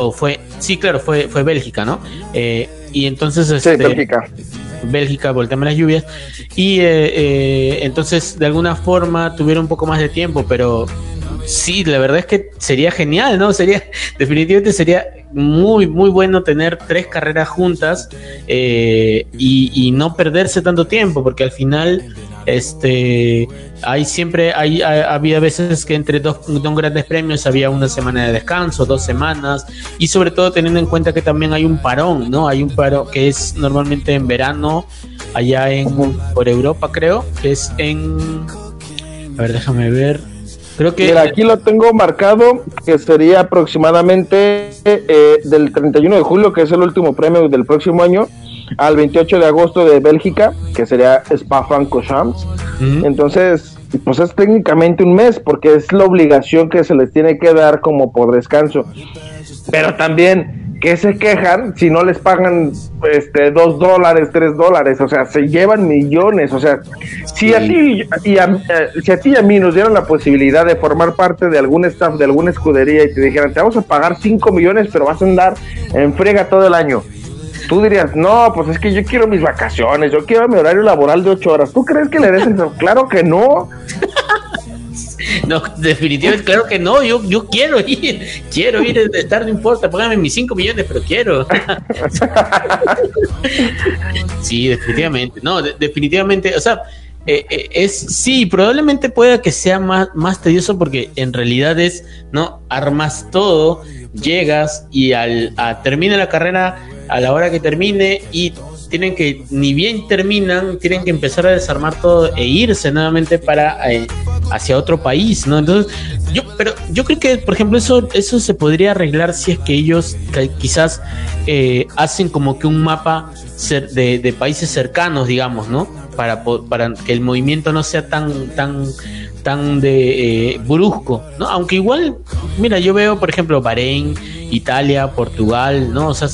O fue, sí, claro, fue, fue Bélgica, ¿no? Eh, y entonces, Sí, este, Bélgica. Bélgica por el tema de las lluvias. Y entonces, de alguna forma, tuvieron un poco más de tiempo, pero sí, la verdad es que sería genial, ¿no? Sería, definitivamente sería muy, muy bueno tener tres carreras juntas eh, y, no perderse tanto tiempo, porque al final, este, hay siempre, hay, había veces que entre dos, dos, grandes premios había una semana de descanso, dos semanas, y sobre todo teniendo en cuenta que también hay un parón, ¿no? Hay un paro que es normalmente en verano, allá en, por Europa creo, que es en, a ver, déjame ver, Creo que... Aquí lo tengo marcado, que sería aproximadamente eh, del 31 de julio, que es el último premio del próximo año, al 28 de agosto de Bélgica, que sería Spa-Francorchamps. Entonces, pues es técnicamente un mes, porque es la obligación que se les tiene que dar como por descanso. Pero también que se quejan si no les pagan este dos dólares, tres dólares, o sea, se llevan millones, o sea, si a ti y a, eh, si a ti y a mí nos dieran la posibilidad de formar parte de algún staff de alguna escudería y te dijeran, te vamos a pagar cinco millones, pero vas a andar en frega todo el año. Tú dirías, no, pues es que yo quiero mis vacaciones, yo quiero mi horario laboral de ocho horas. ¿Tú crees que le des eso? Claro que no. No, definitivamente, claro que no. Yo, yo quiero ir, quiero ir estar, no importa, póngame mis 5 millones, pero quiero. sí, definitivamente. No, definitivamente, o sea, eh, eh, es sí, probablemente pueda que sea más, más tedioso porque en realidad es, ¿no? Armas todo, llegas y al termina la carrera a la hora que termine y tienen que, ni bien terminan, tienen que empezar a desarmar todo e irse nuevamente para eh, hacia otro país, ¿no? Entonces, yo, pero yo creo que, por ejemplo, eso, eso se podría arreglar si es que ellos quizás eh, hacen como que un mapa de, países cercanos, digamos, ¿no? Para, para que el movimiento no sea tan, tan, tan de eh, brusco, ¿no? Aunque igual, mira, yo veo, por ejemplo, Bahrein, Italia, Portugal, ¿no? O sea,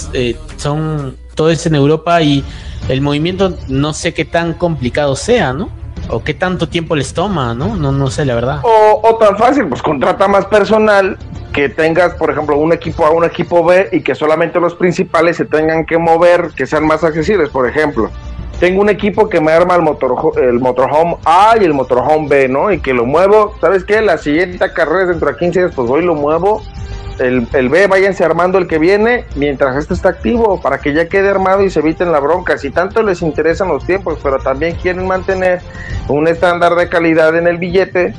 son todo es en Europa y el movimiento no sé qué tan complicado sea, ¿no? O qué tanto tiempo les toma, ¿no? No, no sé, la verdad. O, tan fácil, pues contrata más personal, que tengas, por ejemplo, un equipo A, un equipo B y que solamente los principales se tengan que mover, que sean más accesibles, por ejemplo. Tengo un equipo que me arma el, motor, el motorhome A y el motorhome B, ¿no? Y que lo muevo, ¿sabes qué? La siguiente carrera dentro de 15 días, pues voy y lo muevo el, el, B, váyanse armando el que viene mientras este está activo, para que ya quede armado y se eviten la bronca. Si tanto les interesan los tiempos, pero también quieren mantener un estándar de calidad en el billete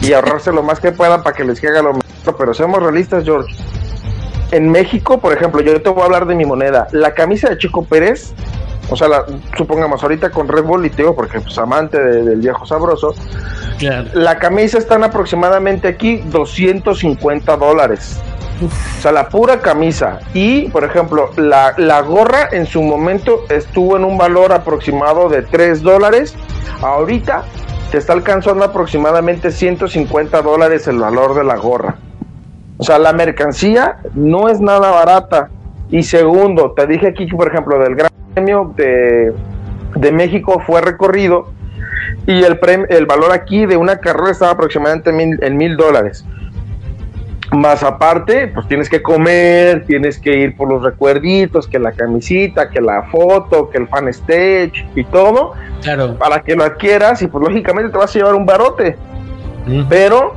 y ahorrarse lo más que puedan para que les quede lo mejor. Pero seamos realistas, George. En México, por ejemplo, yo te voy a hablar de mi moneda. La camisa de Chico Pérez, o sea, la, supongamos ahorita con Red Bull y Teo, porque pues amante del viejo sabroso, la camisa están aproximadamente aquí 250 dólares. O sea, la pura camisa. Y, por ejemplo, la, la, gorra en su momento estuvo en un valor aproximado de 3 dólares. Ahorita te está alcanzando aproximadamente 150 dólares el valor de la gorra. O sea, la mercancía no es nada barata. Y segundo, te dije aquí, por ejemplo, del Gran Premio de, de México fue recorrido y el, el valor aquí de una carrera estaba aproximadamente en mil dólares. Más aparte, pues tienes que comer, tienes que ir por los recuerditos, que la camisita, que la foto, que el fan stage y todo. Claro. Para que lo adquieras y pues lógicamente te vas a llevar un barote. Pero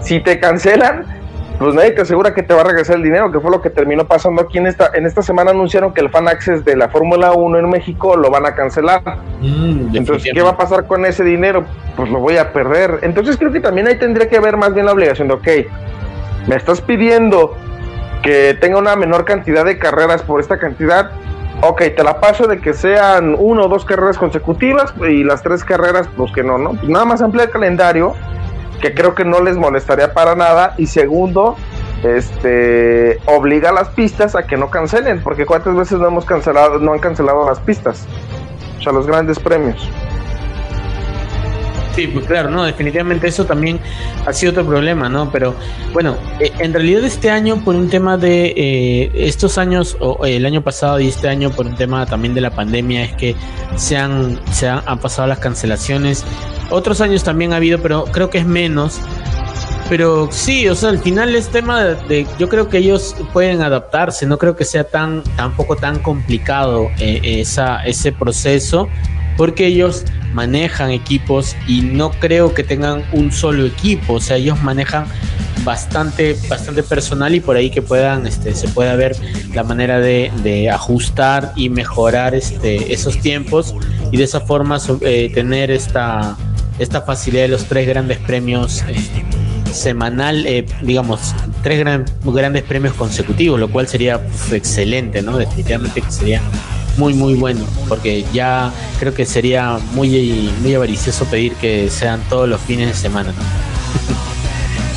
si te cancelan, pues nadie te asegura que te va a regresar el dinero, que fue lo que terminó pasando aquí en esta, en esta semana anunciaron que el fan access de la Fórmula 1 en México lo van a cancelar. Mm, Entonces, ¿qué va a pasar con ese dinero? Pues lo voy a perder. Entonces creo que también ahí tendría que haber más bien la obligación de, ok, me estás pidiendo que tenga una menor cantidad de carreras por esta cantidad, ok, te la paso de que sean uno o dos carreras consecutivas y las tres carreras, pues que no, ¿no? Pues nada más amplía el calendario, que creo que no les molestaría para nada. Y segundo, este obliga a las pistas a que no cancelen, porque cuántas veces no hemos cancelado, no han cancelado las pistas, o sea, los grandes premios. Sí, pues claro, no, definitivamente eso también ha sido otro problema, ¿no? Pero bueno, eh, en realidad este año por un tema de eh, estos años, o el año pasado y este año por un tema también de la pandemia, es que se han, se han, pasado las cancelaciones. Otros años también ha habido, pero creo que es menos. pero sí, o sea, al final es tema de, yo creo que ellos pueden adaptarse, no creo que sea tan tampoco tan complicado eh, esa, ese proceso, porque ellos manejan equipos y no creo que tengan un solo equipo, o sea, ellos manejan bastante, bastante personal y por ahí que puedan, este, se pueda ver la manera de, ajustar y mejorar este, esos tiempos y de esa forma eh, tener esta, esta facilidad de los tres grandes premios eh, semanal, eh, digamos, tres grandes premios consecutivos, lo cual sería excelente, ¿no? Definitivamente que sería muy muy bueno porque ya creo que sería muy muy avaricioso pedir que sean todos los fines de semana ¿no?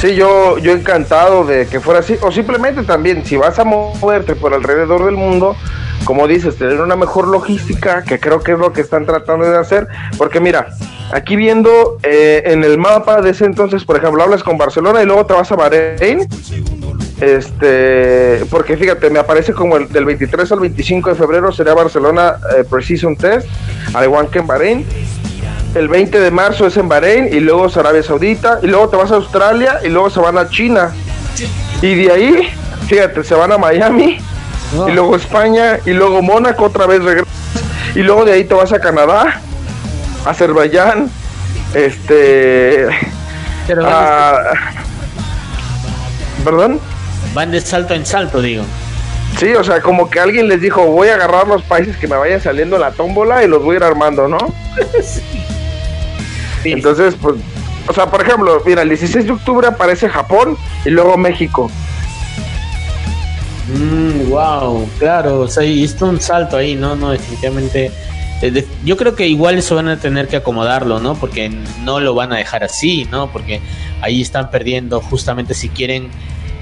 Sí, yo, yo encantado de que fuera así. O simplemente también, si vas a moverte por alrededor del mundo, como dices, tener una mejor logística, que creo que es lo que están tratando de hacer. Porque mira, aquí viendo eh, en el mapa de ese entonces, por ejemplo, hablas con Barcelona y luego te vas a Bahrein. Este, porque fíjate, me aparece como el del 23 al 25 de febrero sería Barcelona eh, Precision Test, al igual que en Bahrein el 20 de marzo es en Bahrein y luego es Arabia Saudita y luego te vas a Australia y luego se van a China. Y de ahí, fíjate, se van a Miami y luego España y luego Mónaco otra vez regresas y luego de ahí te vas a Canadá, Azerbaiyán, este ¿Perdón? Van de salto en salto, digo. Sí, o sea, como que alguien les dijo, voy a agarrar los países que me vayan saliendo la tómbola y los voy a ir armando, ¿no? Entonces, pues, o sea, por ejemplo, mira, el 16 de octubre aparece Japón y luego México. wow, mm, claro, o sea, y un salto ahí, ¿no? No, definitivamente. Eh, yo creo que igual eso van a tener que acomodarlo, ¿no? Porque no lo van a dejar así, ¿no? Porque ahí están perdiendo justamente si quieren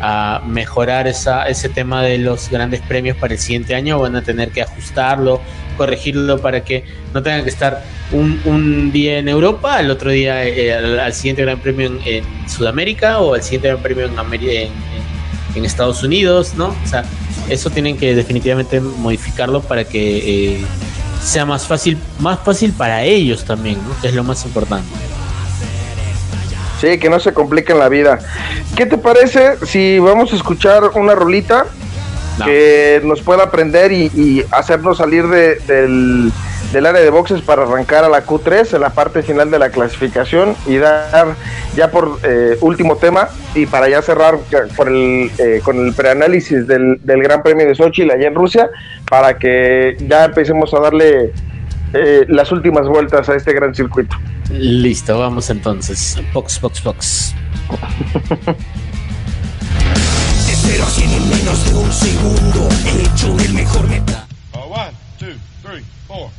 a mejorar esa, ese tema de los grandes premios para el siguiente año, van a tener que ajustarlo, corregirlo para que no tengan que estar un, un día en Europa, el otro día eh, al, siguiente gran premio en, Sudamérica o al siguiente gran premio en, en, Estados Unidos, ¿no? O sea, eso tienen que definitivamente modificarlo para que eh, sea más fácil, más fácil para ellos también, ¿no? Que es lo más importante. Sí, que no se compliquen la vida. ¿Qué te parece si vamos a escuchar una rolita que nos pueda aprender y, hacernos salir del, área de boxes para arrancar a la Q3 en la parte final de la clasificación y dar ya por eh, último tema y para ya cerrar por el, eh, con el preanálisis del, del Gran Premio de Sochi allá en Rusia para que ya empecemos a darle eh, las últimas vueltas a este gran circuito. Listo, vamos entonces. Box, box, box. En menos de un segundo. He hecho el mejor meta. Uh, one, two, three, four.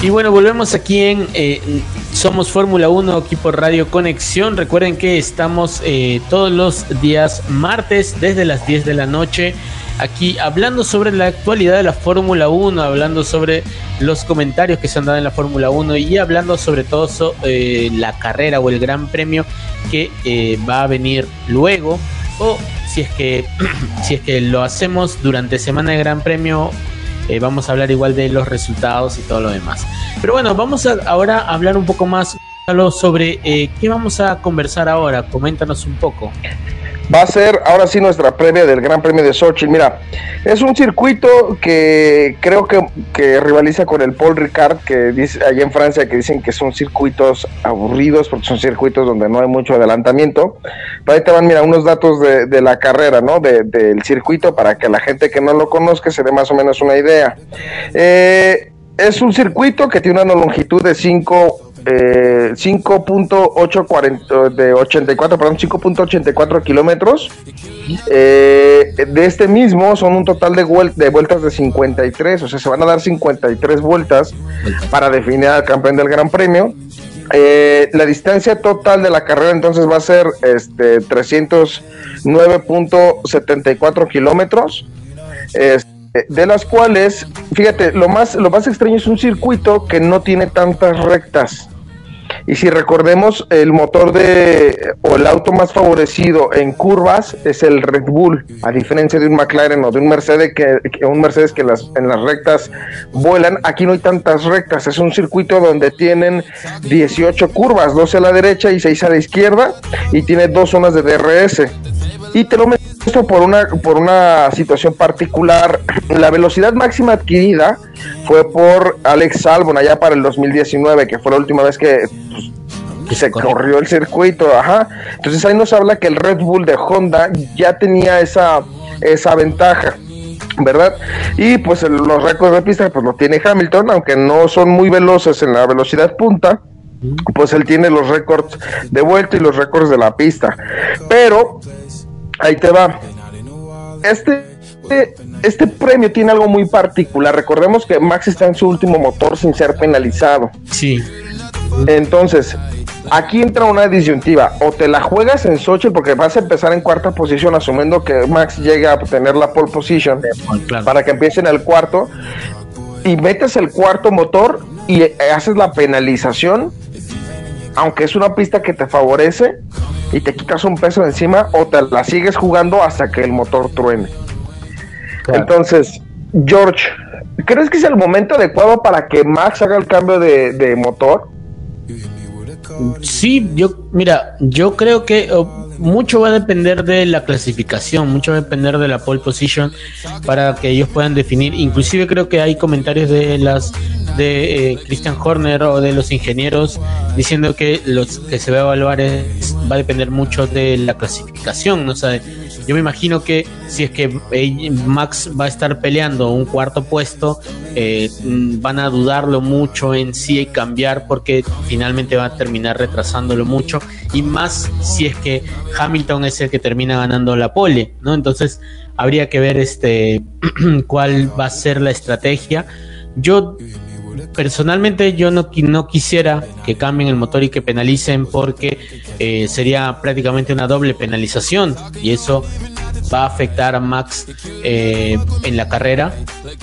Y bueno, volvemos aquí en eh, Somos Fórmula 1, equipo Radio Conexión. Recuerden que estamos eh, todos los días martes desde las 10 de la noche aquí hablando sobre la actualidad de la Fórmula 1, hablando sobre los comentarios que se han dado en la Fórmula 1 y hablando sobre todo so, eh, la carrera o el Gran Premio que va a venir luego o si es que si es que lo hacemos durante semana de Gran Premio eh, vamos a hablar igual de los resultados y todo lo demás. Pero bueno, vamos a ahora a hablar un poco más sobre eh, qué vamos a conversar ahora. Coméntanos un poco va a ser ahora sí nuestra previa del Gran Premio de Sochi. Mira, es un circuito que creo que, que, rivaliza con el Paul Ricard, que dice allá en Francia, que dicen que son circuitos aburridos porque son circuitos donde no hay mucho adelantamiento. Pero ahí te van, mira, unos datos de, la carrera, ¿no? De, del circuito para que la gente que no lo conozca se dé más o menos una idea. Eh, es un circuito que tiene una longitud de 5 eh, 5.840 de 84, perdón, 5.84 kilómetros. Eh, de este mismo son un total de, de, vueltas de 53, o sea, se van a dar 53 vueltas para definir al campeón del Gran Premio. Eh, la distancia total de la carrera entonces va a ser este 309.74 kilómetros. Este, de las cuales, fíjate, lo más, lo más extraño es un circuito que no tiene tantas rectas. Y si recordemos, el motor de, o el auto más favorecido en curvas es el Red Bull, a diferencia de un McLaren o de un Mercedes que, un Mercedes que las, en las rectas vuelan. Aquí no hay tantas rectas, es un circuito donde tienen 18 curvas, 12 a la derecha y 6 a la izquierda, y tiene dos zonas de DRS. Y te lo esto por una, por una situación particular. La velocidad máxima adquirida fue por Alex Albon allá para el 2019, que fue la última vez que pues, se corrió el circuito. Ajá. Entonces ahí nos habla que el Red Bull de Honda ya tenía esa, esa ventaja. ¿verdad? Y pues el, los récords de pista pues lo tiene Hamilton, aunque no son muy veloces en la velocidad punta, pues él tiene los récords de vuelta y los récords de la pista. Pero ahí te va. Este, este premio tiene algo muy particular. Recordemos que Max está en su último motor sin ser penalizado. Sí. Entonces, aquí entra una disyuntiva. O te la juegas en Sochi porque vas a empezar en cuarta posición, asumiendo que Max llega a tener la pole position claro. para que empiece en el cuarto. Y metes el cuarto motor y haces la penalización, aunque es una pista que te favorece y te quitas un peso encima, o te la sigues jugando hasta que el motor truene. Claro. Entonces, George, ¿crees que es el momento adecuado para que Max haga el cambio de, de motor? Sí, yo, mira, yo creo que oh, mucho va a depender de la clasificación, mucho va a depender de la pole position para que ellos puedan definir. Inclusive creo que hay comentarios de las de eh, Christian Horner o de los ingenieros diciendo que los que se va a evaluar es, va a depender mucho de la clasificación, ¿no? O yo me imagino que si es que Max va a estar peleando un cuarto puesto, eh, van a dudarlo mucho en sí y cambiar porque finalmente va a terminar retrasándolo mucho y más si es que Hamilton es el que termina ganando la pole, ¿no? Entonces habría que ver este cuál va a ser la estrategia. Yo personalmente yo no, no quisiera que cambien el motor y que penalicen porque eh, sería prácticamente una doble penalización y eso va a afectar a Max eh, en la carrera.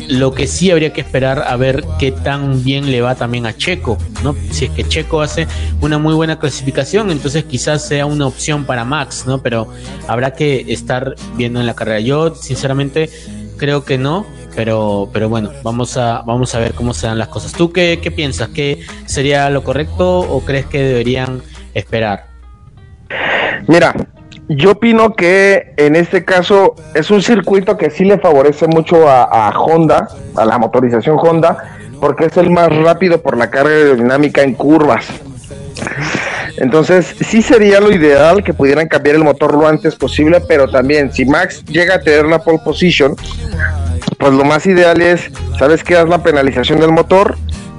Lo que sí habría que esperar a ver qué tan bien le va también a Checo, ¿no? Si es que Checo hace una muy buena clasificación, entonces quizás sea una opción para Max, ¿no? Pero habrá que estar viendo en la carrera. Yo, sinceramente, creo que no, pero, pero bueno, vamos a, vamos a ver cómo se dan las cosas. ¿Tú qué, qué piensas? ¿Qué sería lo correcto o crees que deberían esperar? Mira, yo opino que en este caso es un circuito que sí le favorece mucho a, Honda, a la motorización Honda, porque es el más rápido por la carga aerodinámica en curvas. Entonces, sí sería lo ideal que pudieran cambiar el motor lo antes posible, pero también si Max llega a tener la pole position, pues lo más ideal es, ¿sabes qué? Haz la penalización del motor,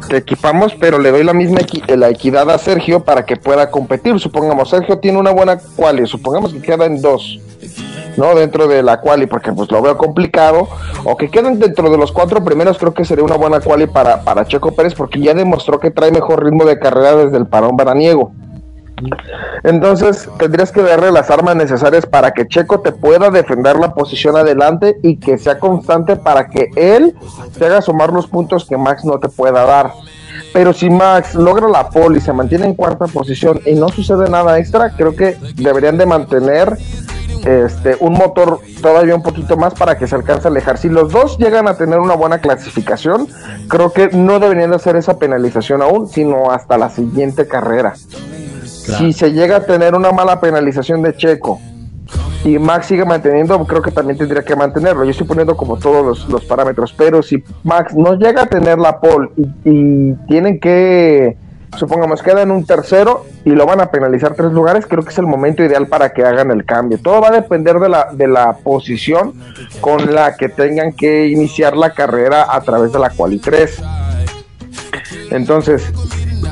te equipamos, pero le doy la misma la equidad a Sergio para que pueda competir. Supongamos, Sergio tiene una buena quali, supongamos que queda en dos, ¿no? Dentro de la quali, porque pues lo veo complicado, o que queden dentro de los cuatro primeros, creo que sería una buena quali para, para Checo Pérez, porque ya demostró que trae mejor ritmo de carrera desde el parón veraniego. Entonces tendrías que darle las armas necesarias para que Checo te pueda defender la posición adelante y que sea constante para que él te haga sumar los puntos que Max no te pueda dar. Pero si Max logra la pole y se mantiene en cuarta posición y no sucede nada extra, creo que deberían de mantener este, un motor todavía un poquito más para que se alcance a alejar. Si los dos llegan a tener una buena clasificación, creo que no deberían de hacer esa penalización aún, sino hasta la siguiente carrera. Si se llega a tener una mala penalización de Checo y Max sigue manteniendo, creo que también tendría que mantenerlo. Yo estoy poniendo como todos los, parámetros, pero si Max no llega a tener la pole y, tienen que, supongamos, queda en un tercero y lo van a penalizar tres lugares, creo que es el momento ideal para que hagan el cambio. Todo va a depender de la, de la posición con la que tengan que iniciar la carrera a través de la quali 3. Entonces,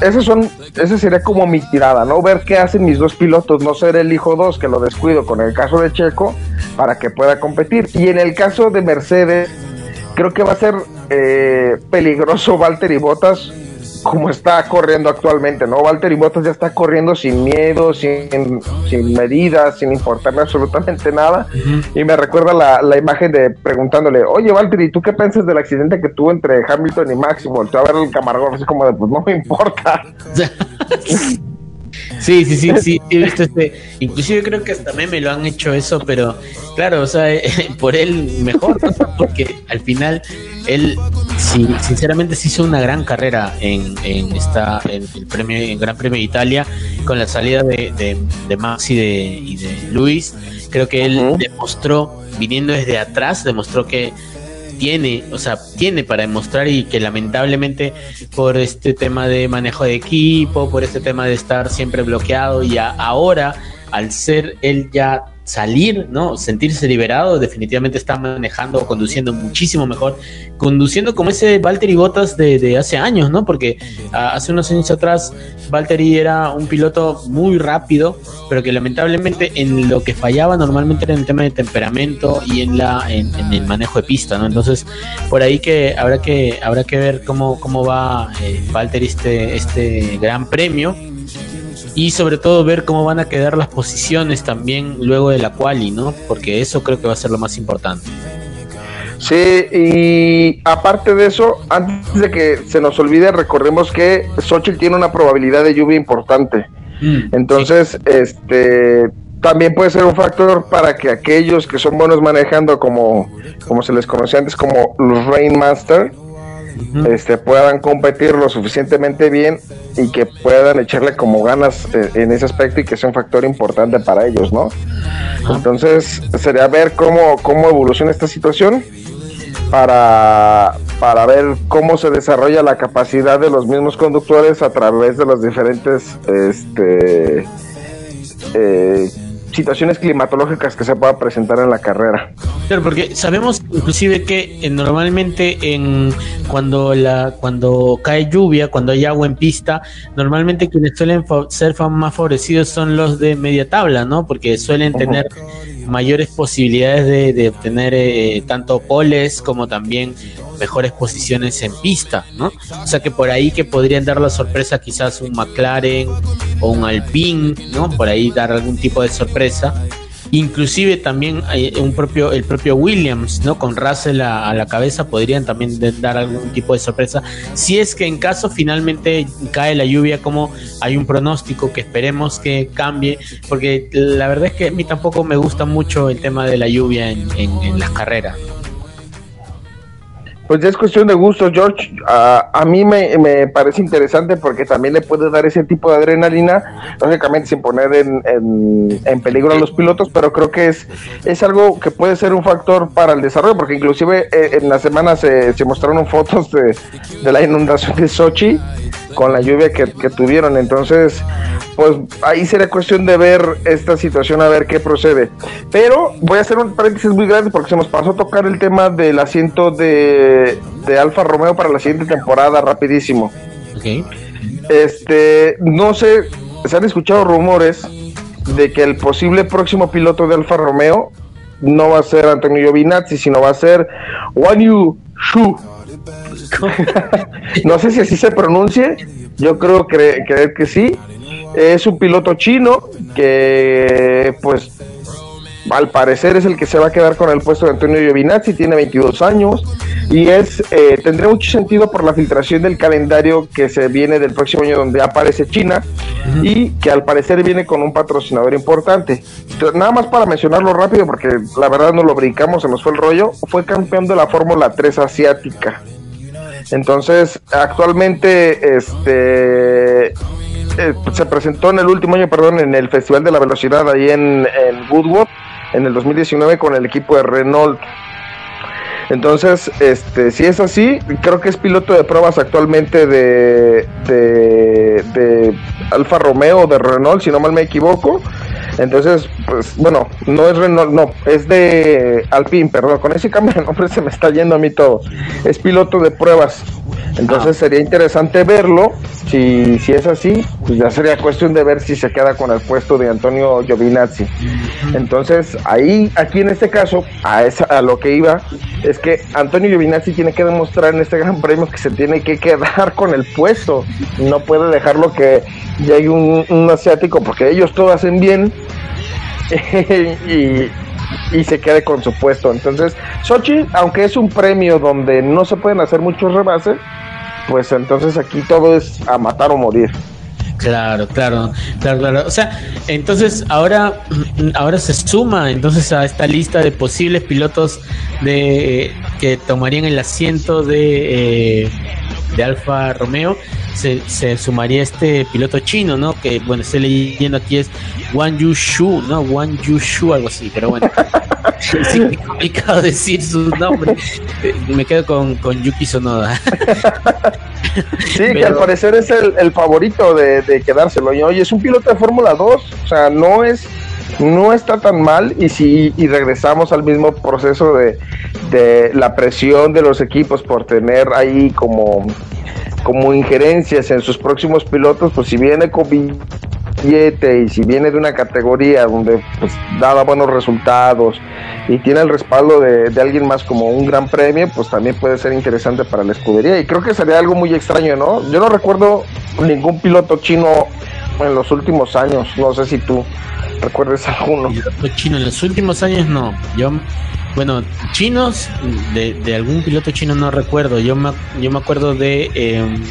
esos son, esa sería como mi tirada, ¿no? Ver qué hacen mis dos pilotos, no ser el hijo dos que lo descuido con el caso de Checo para que pueda competir. Y en el caso de Mercedes, creo que va a ser eh, peligroso Valtteri Bottas como está corriendo actualmente, ¿no? Valtteri Bottas ya está corriendo sin miedo, sin, sin medidas, sin importarle absolutamente nada. Y me recuerda la, la, imagen de preguntándole, oye Valtteri, ¿tú qué piensas del accidente que tuvo entre Hamilton y Max? Y volteó a ver el camarógrafo así como de, pues no me importa. Sí, sí, sí, sí, he visto este. Inclusive creo que hasta me lo han hecho eso, pero claro, o sea, por él mejor, porque al final él, sí, sinceramente, se hizo una gran carrera en, en esta, en el premio, en Gran Premio de Italia, con la salida de, de, de Max y de, y de Luis. Creo que él demostró, viniendo desde atrás, demostró que tiene, o sea, tiene para demostrar y que lamentablemente por este tema de manejo de equipo, por este tema de estar siempre bloqueado y ahora al ser él ya salir, ¿no? Sentirse liberado, definitivamente está manejando o conduciendo muchísimo mejor, conduciendo como ese Valtteri Bottas de, de hace años, ¿no? Porque hace unos años atrás Valtteri era un piloto muy rápido, pero que lamentablemente en lo que fallaba normalmente era en el tema de temperamento y en la en, el manejo de pista, ¿no? Entonces, por ahí que habrá que habrá que ver cómo cómo va eh, Valtteri este este gran premio y sobre todo ver cómo van a quedar las posiciones también luego de la quali, ¿no? Porque eso creo que va a ser lo más importante. Sí, y aparte de eso, antes de que se nos olvide, recordemos que Xochitl tiene una probabilidad de lluvia importante. Mm, Entonces, este también puede ser un factor para que aquellos que son buenos manejando como, como se les conocía antes como los Rainmaster, este, puedan competir lo suficientemente bien y que puedan echarle como ganas eh, en ese aspecto y que sea un factor importante para ellos, ¿no? Entonces sería ver cómo, cómo evoluciona esta situación para, para ver cómo se desarrolla la capacidad de los mismos conductores a través de los diferentes este, eh, situaciones climatológicas que se pueda presentar en la carrera. Claro, porque sabemos inclusive que eh, normalmente en cuando la cuando cae lluvia, cuando hay agua en pista, normalmente quienes suelen ser más favorecidos son los de media tabla, ¿no? Porque suelen tener mayores posibilidades de, obtener eh, tanto poles como también mejores posiciones en pista, ¿no? O sea que por ahí que podrían dar la sorpresa quizás un McLaren o un Alpine, ¿no? Por ahí dar algún tipo de sorpresa. Inclusive también un propio, el propio Williams, ¿no? Con Russell a, la cabeza podrían también dar algún tipo de sorpresa. Si es que en caso finalmente cae la lluvia, como hay un pronóstico que esperemos que cambie, porque la verdad es que a mí tampoco me gusta mucho el tema de la lluvia en, en las carreras. Pues ya es cuestión de gusto, George. a mí me, parece interesante porque también le puede dar ese tipo de adrenalina, lógicamente sin poner en, en, peligro a los pilotos, pero creo que es, es algo que puede ser un factor para el desarrollo, porque inclusive eh, en la semana se, se mostraron fotos de, de, la inundación de Sochi con la lluvia que, que tuvieron. Entonces, pues ahí sería cuestión de ver esta situación, a ver qué procede. Pero voy a hacer un paréntesis muy grande porque se nos pasó a tocar el tema del asiento de, de Alfa Romeo para la siguiente temporada, rapidísimo. Este, no sé, se han escuchado rumores de que el posible próximo piloto de Alfa Romeo no va a ser Antonio Giovinazzi, sino va a ser Wang Yu Shu. no sé si así se pronuncie, yo creo creer que sí. Es un piloto chino que, pues, al parecer es el que se va a quedar con el puesto de Antonio Giovinazzi, tiene 22 años y es eh, tendría mucho sentido por la filtración del calendario que se viene del próximo año donde aparece China y que al parecer viene con un patrocinador importante. nada más para mencionarlo rápido porque la verdad no lo brincamos, se nos fue el rollo, fue campeón de la Fórmula 3 asiática. Entonces, actualmente este eh, se presentó en el último año, perdón, en el Festival de la Velocidad ahí en, en Woodward, en el 2019 con el equipo de Renault. Entonces, este, si es así, creo que es piloto de pruebas actualmente de, de, de Alfa Romeo de Renault, si no mal me equivoco. Entonces, pues bueno, no es Renault, no, es de Alpine, perdón, con ese cambio de nombre se me está yendo a mí todo. Es piloto de pruebas. Entonces ah. sería interesante verlo. Si, si es así, pues ya sería cuestión de ver si se queda con el puesto de Antonio Giovinazzi. Entonces, ahí, aquí en este caso, a, esa, a lo que iba, es que Antonio Giovinazzi tiene que demostrar en este gran premio que se tiene que quedar con el puesto. No puede dejarlo que llegue un, un asiático, porque ellos todo hacen bien y, se quede con su puesto. Entonces, Sochi, aunque es un premio donde no se pueden hacer muchos rebases, pues entonces aquí todo es a matar o morir. Claro, claro, claro, claro. O sea, entonces ahora, ahora se suma entonces a esta lista de posibles pilotos de que tomarían el asiento de, eh, de Alfa Romeo se, sumaría este piloto chino, ¿no? Que, bueno, estoy leyendo aquí es Wang Yushu, ¿no? Wang Yushu, algo así, pero bueno. es complicado decir su nombre. Me quedo con, con Yuki Sonoda. sí, que al parecer es el, favorito de, de, quedárselo. Y oye, es un piloto de Fórmula 2, o sea, no es no está tan mal y si y regresamos al mismo proceso de, de la presión de los equipos por tener ahí como como injerencias en sus próximos pilotos, pues si viene con billete y si viene de una categoría donde pues daba buenos resultados y tiene el respaldo de, alguien más como un gran premio, pues también puede ser interesante para la escudería. Y creo que sería algo muy extraño, ¿no? Yo no recuerdo ningún piloto chino en los últimos años, no sé si tú recuerdes alguno. Piloto chino en los últimos años no. Yo bueno, chinos, de, algún piloto chino no recuerdo. Yo me, yo me acuerdo de. Em,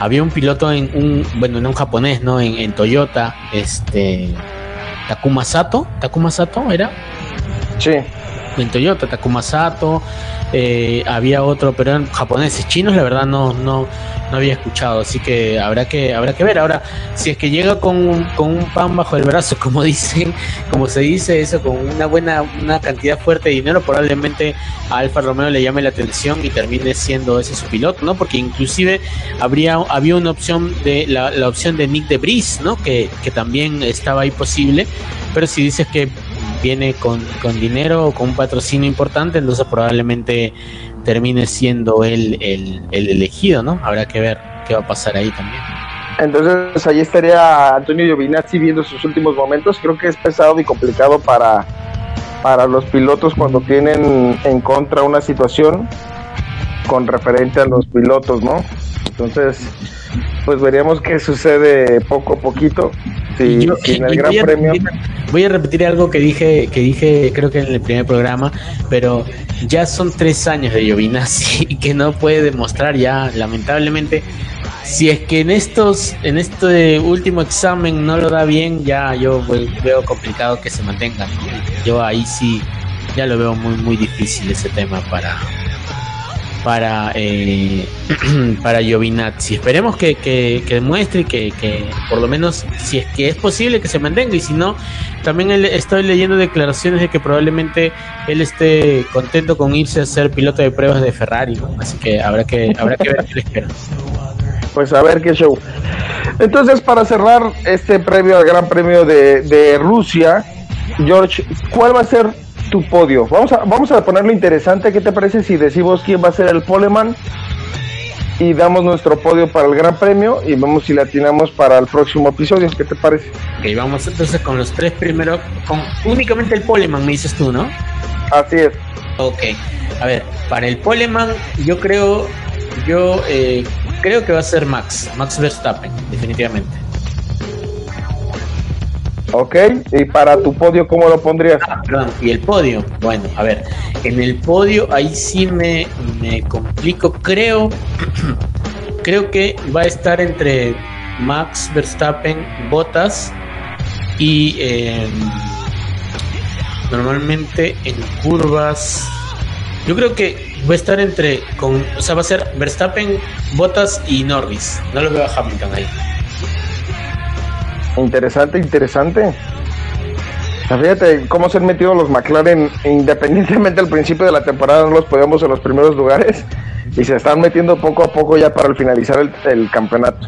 había un piloto en un. Bueno, en un japonés, ¿no? En, Toyota. Este. Takuma Sato. ¿Takuma Sato era? Sí. En Toyota, Takuma Sato. Eh, había otro, pero eran japoneses. Chinos, la verdad, no, no, no había escuchado, así que habrá que habrá que ver. Ahora, si es que llega con, con un pan bajo el brazo, como dicen, como se dice eso, con una buena una cantidad fuerte de dinero, probablemente a Alfa Romeo le llame la atención y termine siendo ese su piloto, ¿no? Porque inclusive habría había una opción de la, la opción de Nick de Bris, ¿no? Que, que también estaba ahí posible, pero si dices que viene con, con dinero o con un patrocinio importante, entonces probablemente termine siendo él el, elegido, ¿no? Habrá que ver qué va a pasar ahí también. Entonces ahí estaría Antonio Giovinazzi viendo sus últimos momentos. Creo que es pesado y complicado para, para los pilotos cuando tienen en contra una situación con referente a los pilotos, ¿no? Entonces, pues veríamos qué sucede poco a poquito. Si, en el Gran Premio voy a repetir algo que dije, que dije creo que en el primer programa, pero ya son tres años de Giovinazzi y que no puede demostrar ya, lamentablemente, si es que en estos, en este último examen no lo da bien, ya yo veo complicado que se mantenga. Yo ahí sí ya lo veo muy muy difícil ese tema para para eh, para Giovinazzi. Esperemos que, que, que demuestre que, que, por lo menos si es que es posible que se mantenga y si no, también estoy leyendo declaraciones de que probablemente él esté contento con irse a ser piloto de pruebas de Ferrari, así que habrá que habrá que ver qué le espera. Pues a ver qué show. Entonces, para cerrar este premio al Gran Premio de, de Rusia, George, ¿cuál va a ser tu podio. Vamos a, vamos a ponerlo interesante. ¿Qué te parece si decimos quién va a ser el poleman? Y damos nuestro podio para el Gran Premio y vemos si la atinamos para el próximo episodio. ¿Qué te parece? Ok, vamos entonces con los tres primeros. Con únicamente el poleman, me dices tú, ¿no? Así es. Ok, a ver, para el poleman, yo creo, yo eh, creo que va a ser Max, Max Verstappen, definitivamente. Ok, y para tu podio, ¿cómo lo pondrías? Ah, perdón, y el podio, bueno, a ver, en el podio ahí sí me, me complico, creo, creo que va a estar entre Max Verstappen, Bottas y em, normalmente en curvas, yo creo que va a estar entre, con, o sea, va a ser Verstappen, Bottas y Norris, no lo veo a Hamilton ahí. Interesante, interesante. Fíjate cómo se han metido los McLaren, independientemente al principio de la temporada, no los podíamos en los primeros lugares y se están metiendo poco a poco ya para finalizar el, campeonato.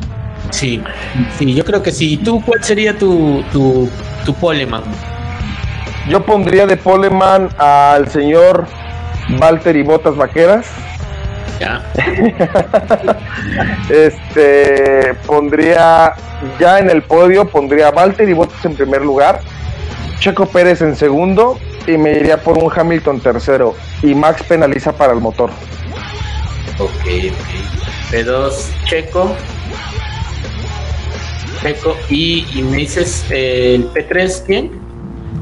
Sí, sí, yo creo que sí. ¿Tú cuál sería tu, tu, tu poleman? Yo pondría de poleman al señor Walter y Botas Vaqueras. Ya. este pondría ya en el podio pondría a y Bottas en primer lugar, Checo Pérez en segundo y me iría por un Hamilton tercero y Max penaliza para el motor. Ok, ok. P2 Checo. Checo y, y me dices eh, el P3 quién?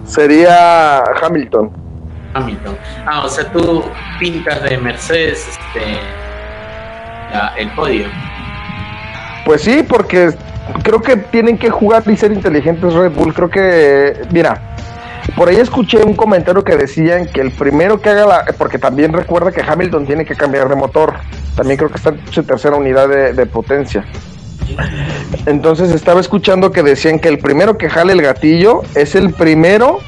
Sería Hamilton. Hamilton. Ah, o sea, tú pintas de Mercedes este, el podio. Pues sí, porque creo que tienen que jugar y ser inteligentes Red Bull. Creo que, mira, por ahí escuché un comentario que decían que el primero que haga la. Porque también recuerda que Hamilton tiene que cambiar de motor. También creo que está en su tercera unidad de, potencia. Entonces estaba escuchando que decían que el primero que jale el gatillo es el primero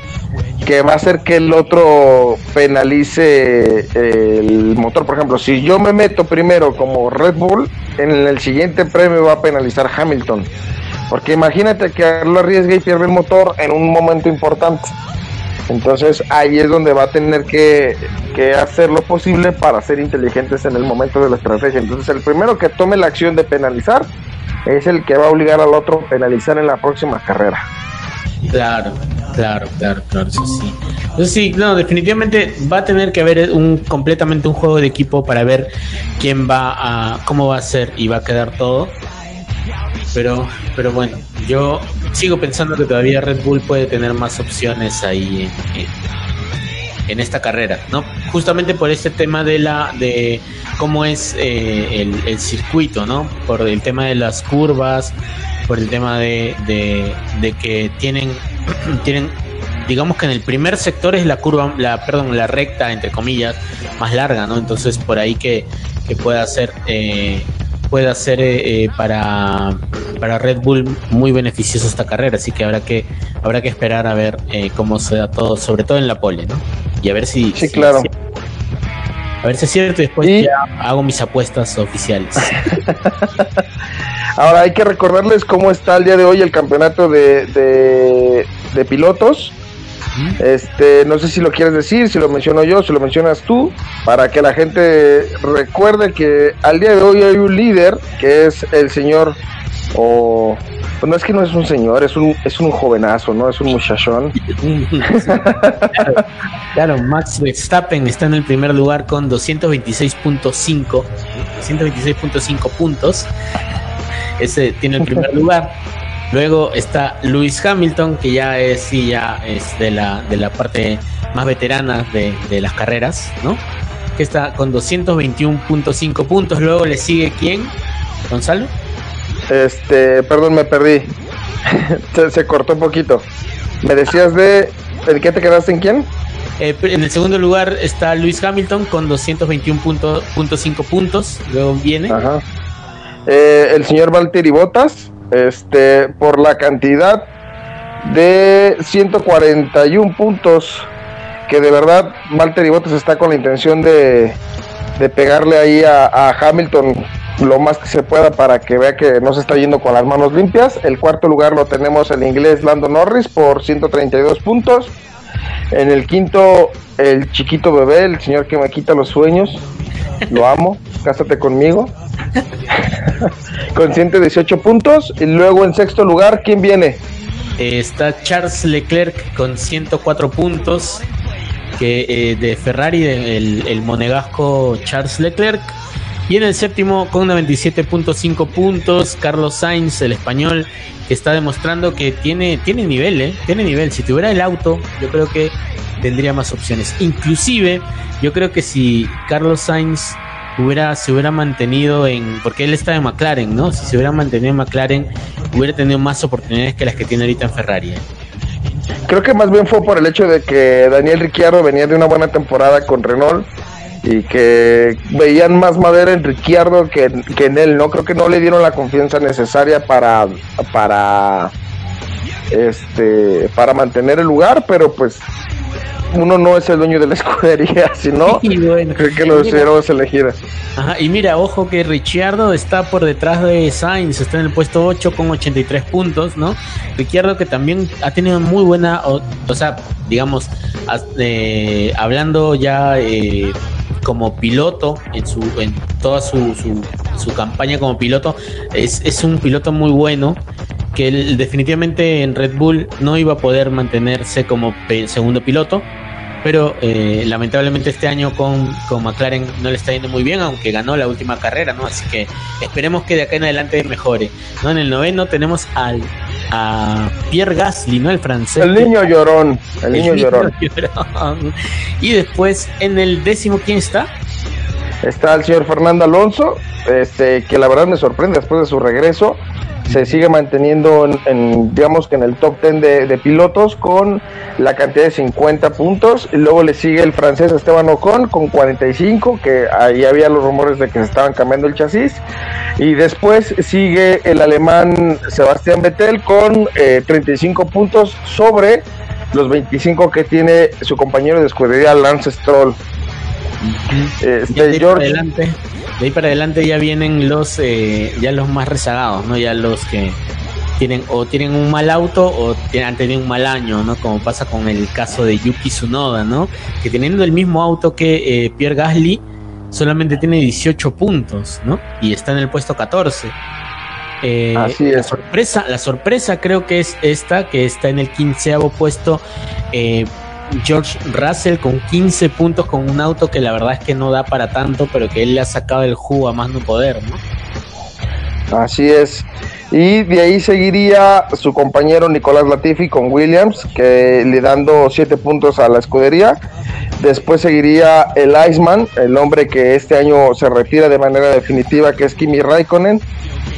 que va a hacer que el otro penalice el motor. Por ejemplo, si yo me meto primero como Red Bull, en el siguiente premio va a penalizar Hamilton. Porque imagínate que lo arriesga y pierde el motor en un momento importante. Entonces ahí es donde va a tener que, que, hacer lo posible para ser inteligentes en el momento de la estrategia. Entonces el primero que tome la acción de penalizar es el que va a obligar al otro a penalizar en la próxima carrera. Claro, claro, claro, claro, eso sí. Eso sí, no, definitivamente va a tener que haber un completamente un juego de equipo para ver quién va a, cómo va a ser y va a quedar todo. Pero, pero bueno, yo sigo pensando que todavía Red Bull puede tener más opciones ahí en, esta carrera, ¿no? Justamente por este tema de la, de cómo es eh, el circuito, ¿no? Por el tema de las curvas, por el tema de, de, que tienen, tienen, digamos que en el primer sector es la curva, la, perdón, la recta, entre comillas, más larga, ¿no? Entonces por ahí que, que pueda ser, eh, pueda ser eh, para, para Red Bull muy beneficioso esta carrera, así que habrá que, habrá que esperar a ver eh, cómo se da todo, sobre todo en la pole, ¿no? Y a ver si... Sí, claro. A ver si es cierto y después ya hago mis apuestas oficiales. Ahora hay que recordarles cómo está el día de hoy el campeonato de, de, pilotos. Este, no sé si lo quieres decir, si lo menciono yo, si lo mencionas tú, para que la gente recuerde que al día de hoy hay un líder que es el señor, o pues no es que no es un señor, es un, es un jovenazo, ¿no? Es un muchachón. claro, claro, Max Verstappen está en el primer lugar con 226.5, 226.5 puntos ese tiene el primer lugar. Luego está Lewis Hamilton, que ya es, sí, ya es de la, de la parte más veterana de, de las carreras, ¿no? Que está con 221.5 puntos. Luego le sigue quién? Gonzalo. Este, perdón, me perdí. se, cortó un poquito. ¿Me decías de. ¿En qué te quedaste en quién? Eh, en el segundo lugar está Luis Hamilton con 221.5 puntos. Luego viene. Eh, el señor Valtteri Bottas, este, por la cantidad de 141 puntos, que de verdad Valtteri Bottas está con la intención de, de pegarle ahí a, Hamilton lo más que se pueda para que vea que no se está yendo con las manos limpias. El cuarto lugar lo tenemos el inglés Lando Norris por 132 puntos. En el quinto, el chiquito bebé, el señor que me quita los sueños. Lo amo, cásate conmigo. Con 118 puntos. Y luego en sexto lugar, ¿quién viene? está Charles Leclerc con 104 puntos. Que, eh, de Ferrari, el, el monegasco Charles Leclerc. Y en el séptimo, con 97.5 puntos, Carlos Sainz, el español, que está demostrando que tiene, tiene nivel, ¿eh? Tiene nivel. Si tuviera el auto, yo creo que tendría más opciones. Inclusive, yo creo que si Carlos Sainz hubiera, se hubiera mantenido en, porque él está en McLaren, ¿no? Si se hubiera mantenido en McLaren, hubiera tenido más oportunidades que las que tiene ahorita en Ferrari. ¿eh? Creo que más bien fue por el hecho de que Daniel Ricciardo venía de una buena temporada con Renault y que veían más madera en Ricciardo que, en él, ¿no? Creo que no le dieron la confianza necesaria para, para, este, para mantener el lugar, pero pues uno no es el dueño de la escudería, sino creo que lo decidieron elegir. Ajá, y mira, ojo que Ricciardo está por detrás de Sainz, está en el puesto 8 con 83 puntos, ¿no? Ricciardo que también ha tenido muy buena, o, sea, digamos, eh, hablando ya eh, como piloto, en, su, en toda su, su, campaña como piloto, es, es, un piloto muy bueno que él, definitivamente en Red Bull no iba a poder mantenerse como segundo piloto, pero eh, lamentablemente este año con, con, McLaren no le está yendo muy bien, aunque ganó la última carrera, ¿no? Así que esperemos que de acá en adelante mejore, ¿no? En el noveno tenemos al a Pierre Gasly, ¿no? El francés. El niño llorón, el, niño, llorón. Y después en el décimo, ¿quién está? Está el señor Fernando Alonso, este, que la verdad me sorprende después de su regreso se sigue manteniendo en, digamos que en el top 10 de, pilotos con la cantidad de 50 puntos. Y luego le sigue el francés Esteban Ocon con 45 que ahí había los rumores de que se estaban cambiando el chasis. Y después sigue el alemán Sebastián Vettel con 35 eh, puntos sobre los 25 que tiene su compañero de escudería Lance Stroll este, George, de ahí para adelante ya vienen los eh, ya los más rezagados, ¿no? Ya los que tienen o tienen un mal auto o han tenido un mal año, ¿no? Como pasa con el caso de Yuki Tsunoda, ¿no? Que teniendo el mismo auto que eh, Pierre Gasly, solamente tiene 18 puntos, ¿no? Y está en el puesto 14. Eh, Así es. La sorpresa, la sorpresa creo que es esta, que está en el quinceavo puesto. Eh, George Russell con 15 puntos con un auto que la verdad es que no da para tanto, pero que él le ha sacado el jugo a más no poder, ¿no? Así es. Y de ahí seguiría su compañero Nicolás Latifi con Williams, que le dando 7 puntos a la escudería. Después seguiría el Iceman, el hombre que este año se retira de manera definitiva, que es Kimi Raikkonen,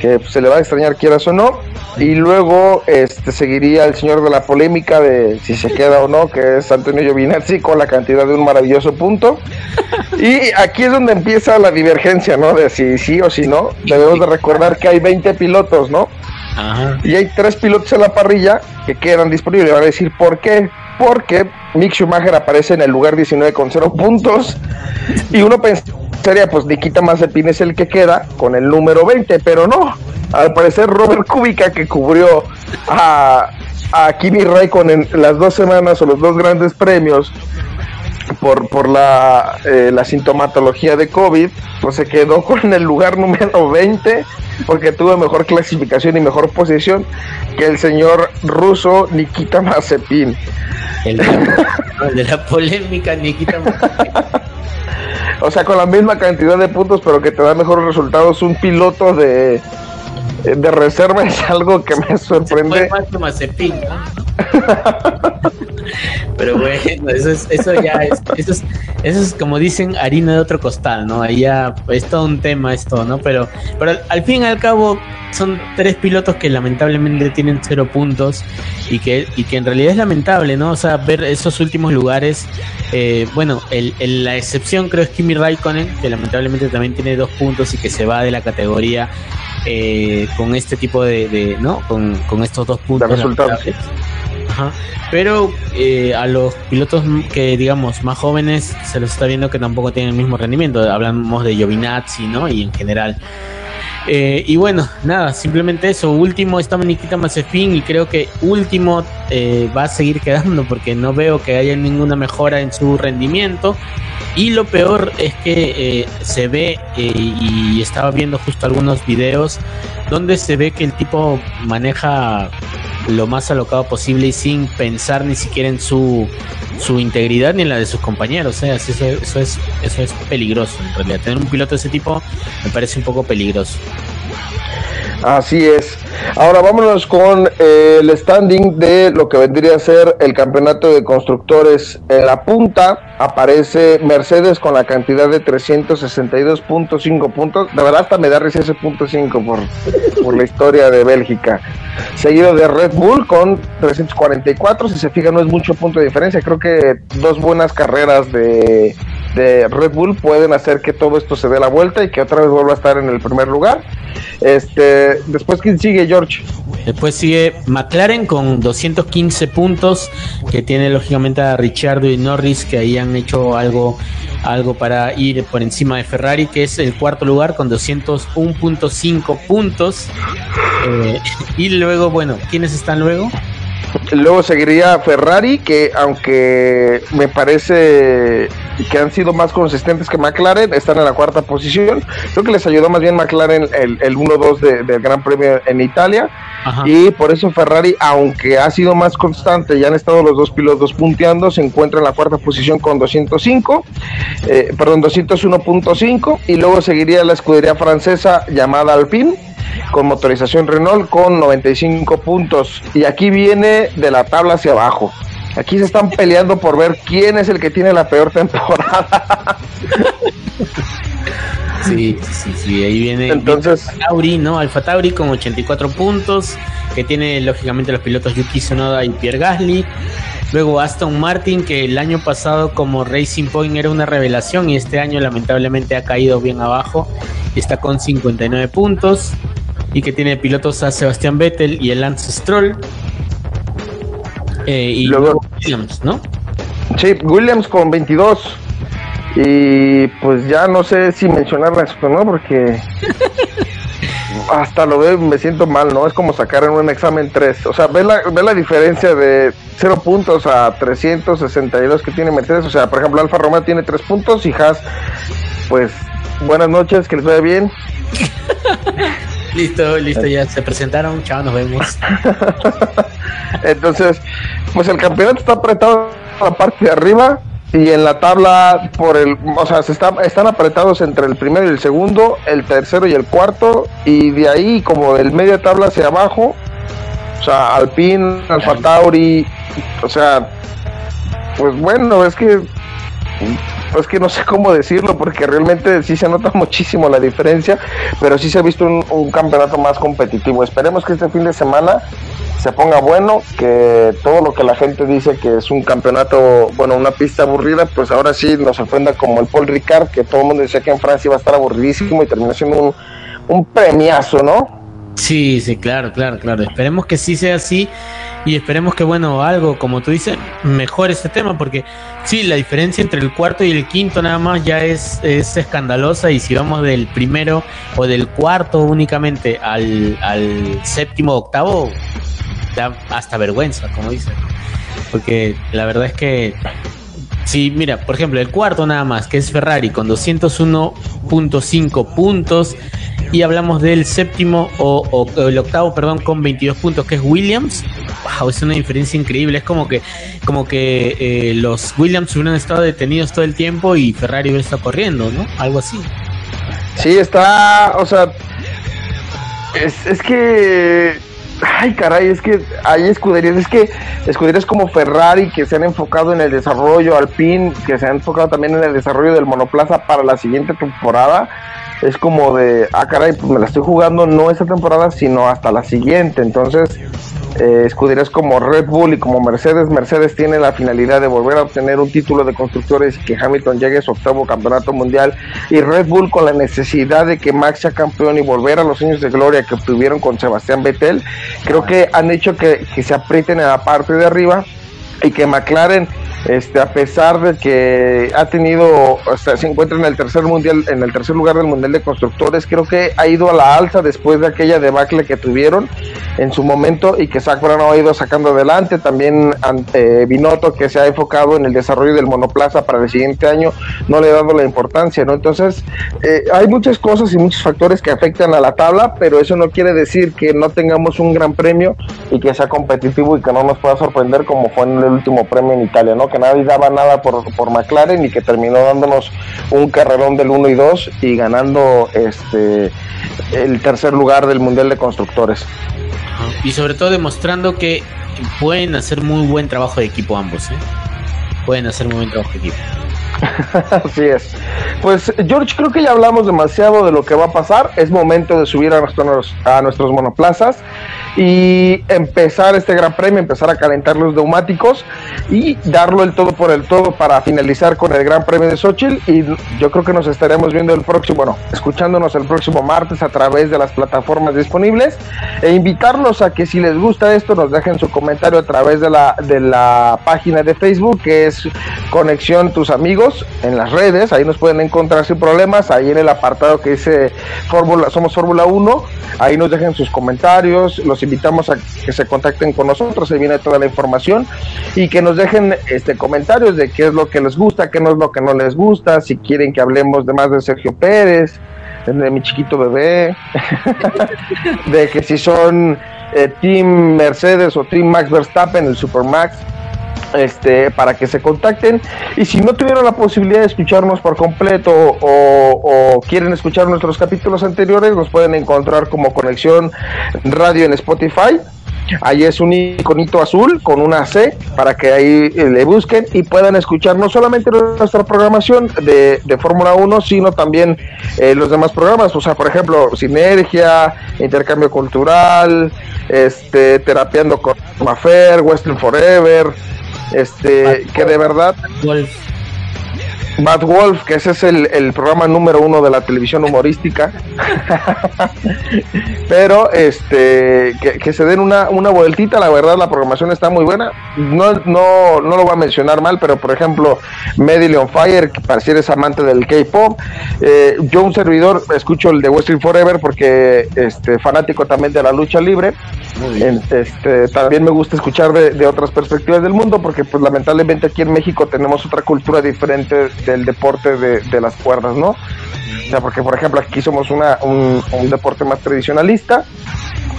que se le va a extrañar quieras o no. Y luego este seguiría el señor de la polémica de si se queda o no, que es Antonio Giovinazzi con la cantidad de un maravilloso punto. Y aquí es donde empieza la divergencia, ¿no? De si sí o si no. Debemos de recordar que hay 20 pilotos, ¿no? Y hay tres pilotos en la parrilla que quedan disponibles. Van a decir por qué. Porque Mick Schumacher aparece en el lugar 19 con 0 puntos. Y uno pensaría, pues Nikita Mazepin es el que queda con el número 20, pero no al parecer Robert Kubica que cubrió a, a Kimi Raikkonen en las dos semanas o los dos grandes premios por, por la, eh, la sintomatología de COVID, pues se quedó con el lugar número 20 porque tuvo mejor clasificación y mejor posición que el señor ruso Nikita Mazepin. El, de la polémica Nikita Mazepin. o sea, con la misma cantidad de puntos, pero que te da mejores resultados, un piloto de, de reserva es algo que me sorprende. Pero bueno, eso, es, eso ya es eso, es, eso es como dicen, harina de otro costal, ¿no? Ahí ya es todo un tema esto, ¿no? Pero, pero al, fin y al cabo son tres pilotos que lamentablemente tienen cero puntos y que, y que en realidad es lamentable, ¿no? O sea, ver esos últimos lugares, eh, bueno, el, la excepción creo es Kimi Raikkonen, que lamentablemente también tiene dos puntos y que se va de la categoría eh, con este tipo de, ¿no? Con, con, estos dos puntos. De resultados. Pero eh, a los pilotos que digamos más jóvenes se los está viendo que tampoco tienen el mismo rendimiento. Hablamos de Giovinazzi, ¿no? Y en general. Eh, y bueno, nada, simplemente eso. Último está Nikita Mazepin y creo que último eh, va a seguir quedando porque no veo que haya ninguna mejora en su rendimiento. Y lo peor es que se ve, y estaba viendo justo algunos videos, donde se ve que el tipo maneja lo más alocado posible y sin pensar ni siquiera en su, su integridad ni en la de sus compañeros. ¿eh? eso, eso, es, eso es peligroso en realidad. Tener un piloto de ese tipo me parece un poco peligroso. Así es. Ahora vámonos con eh, el standing de lo que vendría a ser el campeonato de constructores. En la punta aparece Mercedes con la cantidad de 362.5 puntos. De verdad hasta me da risa ese punto 5 por, por la historia de Bélgica. Seguido de Red Bull con 344. Si se fija no es mucho punto de diferencia. Creo que dos buenas carreras de, de Red Bull pueden hacer que todo esto se dé la vuelta y que otra vez vuelva a estar en el primer lugar. Este, después, ¿quién sigue, George? Después sigue McLaren con 215 puntos, que tiene lógicamente a Richardo y Norris, que ahí han hecho algo, algo para ir por encima de Ferrari, que es el cuarto lugar con 201.5 puntos. Eh, y luego, bueno, ¿quiénes están luego? Luego seguiría Ferrari, que aunque me parece que han sido más consistentes que McLaren, están en la cuarta posición. Creo que les ayudó más bien McLaren el, el 1-2 del Gran Premio en Italia. Y por eso Ferrari, aunque ha sido más constante y han estado los dos pilotos punteando, se encuentra en la cuarta posición con 205, eh, perdón, 201.5. Y luego seguiría la escudería francesa llamada Alpine con motorización Renault con 95 puntos. Y aquí viene de la tabla hacia abajo. Aquí se están peleando por ver quién es el que tiene la peor temporada. Sí, sí, sí, ahí viene, Entonces, Alfa Tauri, ¿no? Alfa Tauri con 84 puntos, que tiene lógicamente los pilotos Yuki Sonoda y Pierre Gasly. Luego Aston Martin, que el año pasado como Racing Point era una revelación y este año lamentablemente ha caído bien abajo. Está con 59 puntos y que tiene pilotos a Sebastián Vettel y el Lance Stroll. Eh, y luego Williams, ¿no? Sí, Williams con 22. Y pues ya no sé si mencionar esto, ¿no? Porque hasta lo veo me siento mal, ¿no? Es como sacar en un examen 3. O sea, ve la, ve la diferencia de 0 puntos a 362 que tiene Mercedes. O sea, por ejemplo, Alfa Romeo tiene 3 puntos y Haas, pues buenas noches, que les vaya bien. Listo, listo, ya se presentaron, chao, nos vemos. Entonces, pues el campeonato está apretado en la parte de arriba y en la tabla por el, o sea, se está, están apretados entre el primero y el segundo, el tercero y el cuarto y de ahí como del medio tabla hacia abajo, o sea, Alpine, Alfa Tauri, o sea, pues bueno, es que es que no sé cómo decirlo porque realmente sí se nota muchísimo la diferencia, pero sí se ha visto un, campeonato más competitivo. Esperemos que este fin de semana se ponga bueno, que todo lo que la gente dice que es un campeonato, bueno, una pista aburrida, pues ahora sí nos sorprenda como el Paul Ricard, que todo el mundo decía que en Francia iba a estar aburridísimo y terminó siendo un, un premiazo, ¿no? Sí, sí, claro, claro, claro. Esperemos que sí sea así y esperemos que, bueno, algo, como tú dices, mejore este tema, porque sí, la diferencia entre el cuarto y el quinto nada más ya es, es escandalosa y si vamos del primero o del cuarto únicamente al, al séptimo octavo, da hasta vergüenza, como dicen. Porque la verdad es que Sí, mira, por ejemplo, el cuarto nada más, que es Ferrari con 201.5 puntos. Y hablamos del séptimo o, el octavo, perdón, con 22 puntos, que es Williams. Wow, es una diferencia increíble. Es como que, como que eh, los Williams hubieran estado detenidos todo el tiempo y Ferrari hubiera estado corriendo, ¿no? Algo así. Sí, está, o sea, Es, es que Ay, caray, es que hay escuderías, es que escuderías como Ferrari que se han enfocado en el desarrollo, Alpine que se han enfocado también en el desarrollo del monoplaza para la siguiente temporada. Es como de, ah, caray, pues me la estoy jugando no esta temporada, sino hasta la siguiente. Entonces, eh, como Red Bull y como Mercedes. Mercedes tiene la finalidad de volver a obtener un título de constructores y que Hamilton llegue a su octavo campeonato mundial. Y Red Bull con la necesidad de que Max sea campeón y volver a los años de gloria que obtuvieron con Sebastián Vettel, creo que han hecho que, que se aprieten en la parte de arriba y que McLaren este, a pesar de que ha tenido, se encuentra en el tercer mundial, en el tercer lugar del mundial de constructores, creo que ha ido a la alza después de aquella debacle que tuvieron en su momento y que Zach Brown ha ido sacando adelante. También ante Binotto, que se ha enfocado en el desarrollo del monoplaza para el siguiente año, no le ha dado la importancia, ¿no? Entonces, eh, hay muchas cosas y muchos factores que afectan a la tabla, pero eso no quiere decir que no tengamos un gran premio y que sea competitivo y que no nos pueda sorprender como fue en el último premio en Italia, ¿no? Que nadie daba nada por, por McLaren y que terminó dándonos un carrerón del 1 y 2 y ganando este el tercer lugar del Mundial de Constructores. Y sobre todo demostrando que pueden hacer muy buen trabajo de equipo ambos, ¿eh? Pueden hacer muy buen trabajo de equipo. Así es. Pues George, creo que ya hablamos demasiado de lo que va a pasar. Es momento de subir a, nuestros, a nuestros monoplazas y empezar este gran premio, empezar a calentar los neumáticos y darlo el todo por el todo para finalizar con el gran premio de Sochil. Y yo creo que nos estaremos viendo el próximo, bueno, escuchándonos el próximo martes a través de las plataformas disponibles e invitarlos a que si les gusta esto nos dejen su comentario a través de la, de la página de Facebook que es Conexión Tus Amigos en las redes, ahí nos pueden encontrar sin problemas, ahí en el apartado que dice Fórmula, somos Fórmula 1, ahí nos dejen sus comentarios, los invitamos a que se contacten con nosotros, ahí viene toda la información y que nos dejen este comentarios de qué es lo que les gusta, qué no es lo que no les gusta, si quieren que hablemos de más de Sergio Pérez, de mi chiquito bebé, de que si son eh, Team Mercedes o Team Max Verstappen, el Super Max este, para que se contacten. Y si no tuvieron la posibilidad de escucharnos por completo o, quieren escuchar nuestros capítulos anteriores, nos pueden encontrar como Conexión Radio en Spotify. Ahí es un iconito azul con una C para que ahí eh, le busquen y puedan escuchar no solamente nuestra programación de, de Fórmula 1, sino también eh, los demás programas. O sea, por ejemplo, Sinergia, Intercambio Cultural, este, Terapiando con Mafer, Western Forever, este, que de verdad. Wolf. Bad Wolf, que ese es el, programa número uno de la televisión humorística. Pero este que, se den una, una vueltita, la verdad la programación está muy buena. No, no, no lo voy a mencionar mal, pero por ejemplo, Medley on Fire, que para si eres amante del K-pop. Eh, yo un servidor escucho el de Wrestling Forever porque este fanático también de la lucha libre. Este, también me gusta escuchar de, otras perspectivas del mundo porque pues lamentablemente aquí en México tenemos otra cultura diferente del deporte de, las cuerdas, ¿no? O sea, porque por ejemplo aquí somos una, un, deporte más tradicionalista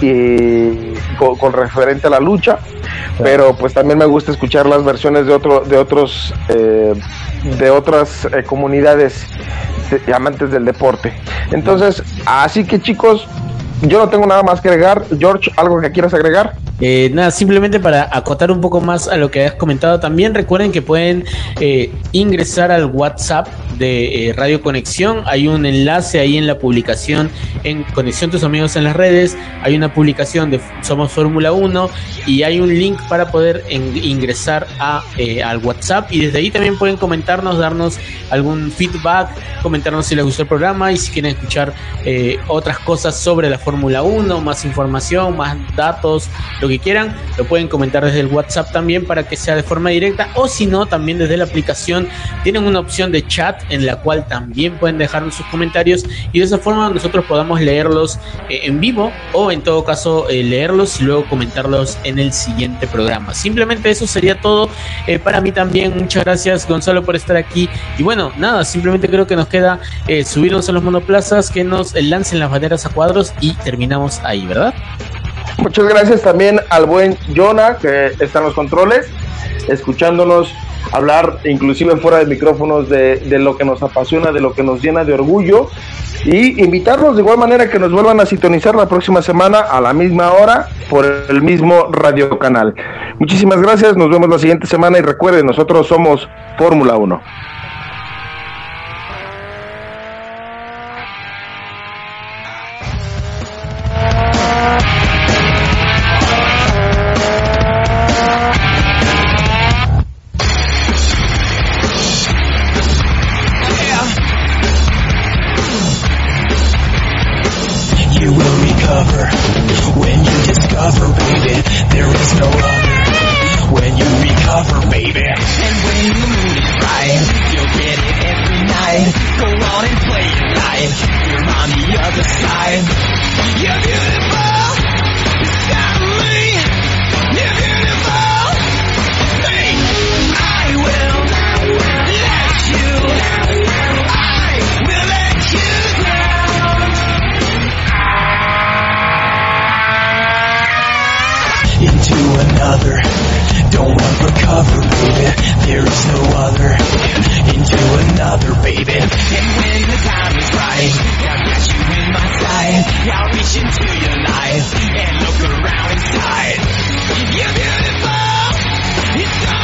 y con, referente a la lucha, pero pues también me gusta escuchar las versiones de otro, de otros, eh, de otras eh, comunidades amantes del deporte. Entonces, así que chicos, yo no tengo nada más que agregar. George, ¿algo que quieras agregar? Eh, nada, simplemente para acotar un poco más a lo que has comentado, también recuerden que pueden eh, ingresar al WhatsApp de eh, Radio Conexión. Hay un enlace ahí en la publicación en Conexión Tus Amigos en las redes. Hay una publicación de Somos Fórmula 1 y hay un link para poder ingresar a, al WhatsApp. Y desde ahí también pueden comentarnos, darnos algún feedback, comentarnos si les gustó el programa y si quieren escuchar otras cosas sobre la Fórmula 1, más información, más datos, lo que quieran, lo pueden comentar desde el WhatsApp también para que sea de forma directa o si no, también desde la aplicación tienen una opción de chat en la cual también pueden dejarnos sus comentarios y de esa forma nosotros podamos leerlos eh, en vivo o en todo caso eh, leerlos y luego comentarlos en el siguiente programa. Simplemente eso sería todo eh, para mí también. Muchas gracias Gonzalo por estar aquí y bueno, nada, simplemente creo que nos queda subirnos a los monoplazas, que nos lancen las banderas a cuadros y terminamos ahí, ¿verdad? Muchas gracias también al buen Jonah, que está en los controles, escuchándonos hablar inclusive fuera de micrófonos de, de, lo que nos apasiona, de lo que nos llena de orgullo y invitarlos de igual manera que nos vuelvan a sintonizar la próxima semana a la misma hora por el mismo radio canal. Muchísimas gracias, nos vemos la siguiente semana y recuerden, nosotros somos Fórmula 1. lover, baby. And when the moon is bright, you'll get it every night. Go on and play your life. You're on the other side. You're beautiful. Me. You're beautiful. I will let you. I will let you down. Into another cover, baby. There is no other. Into another, baby. And when the time is right, I'll get you in my sight. I'll reach into your life and look around inside. You're beautiful. It's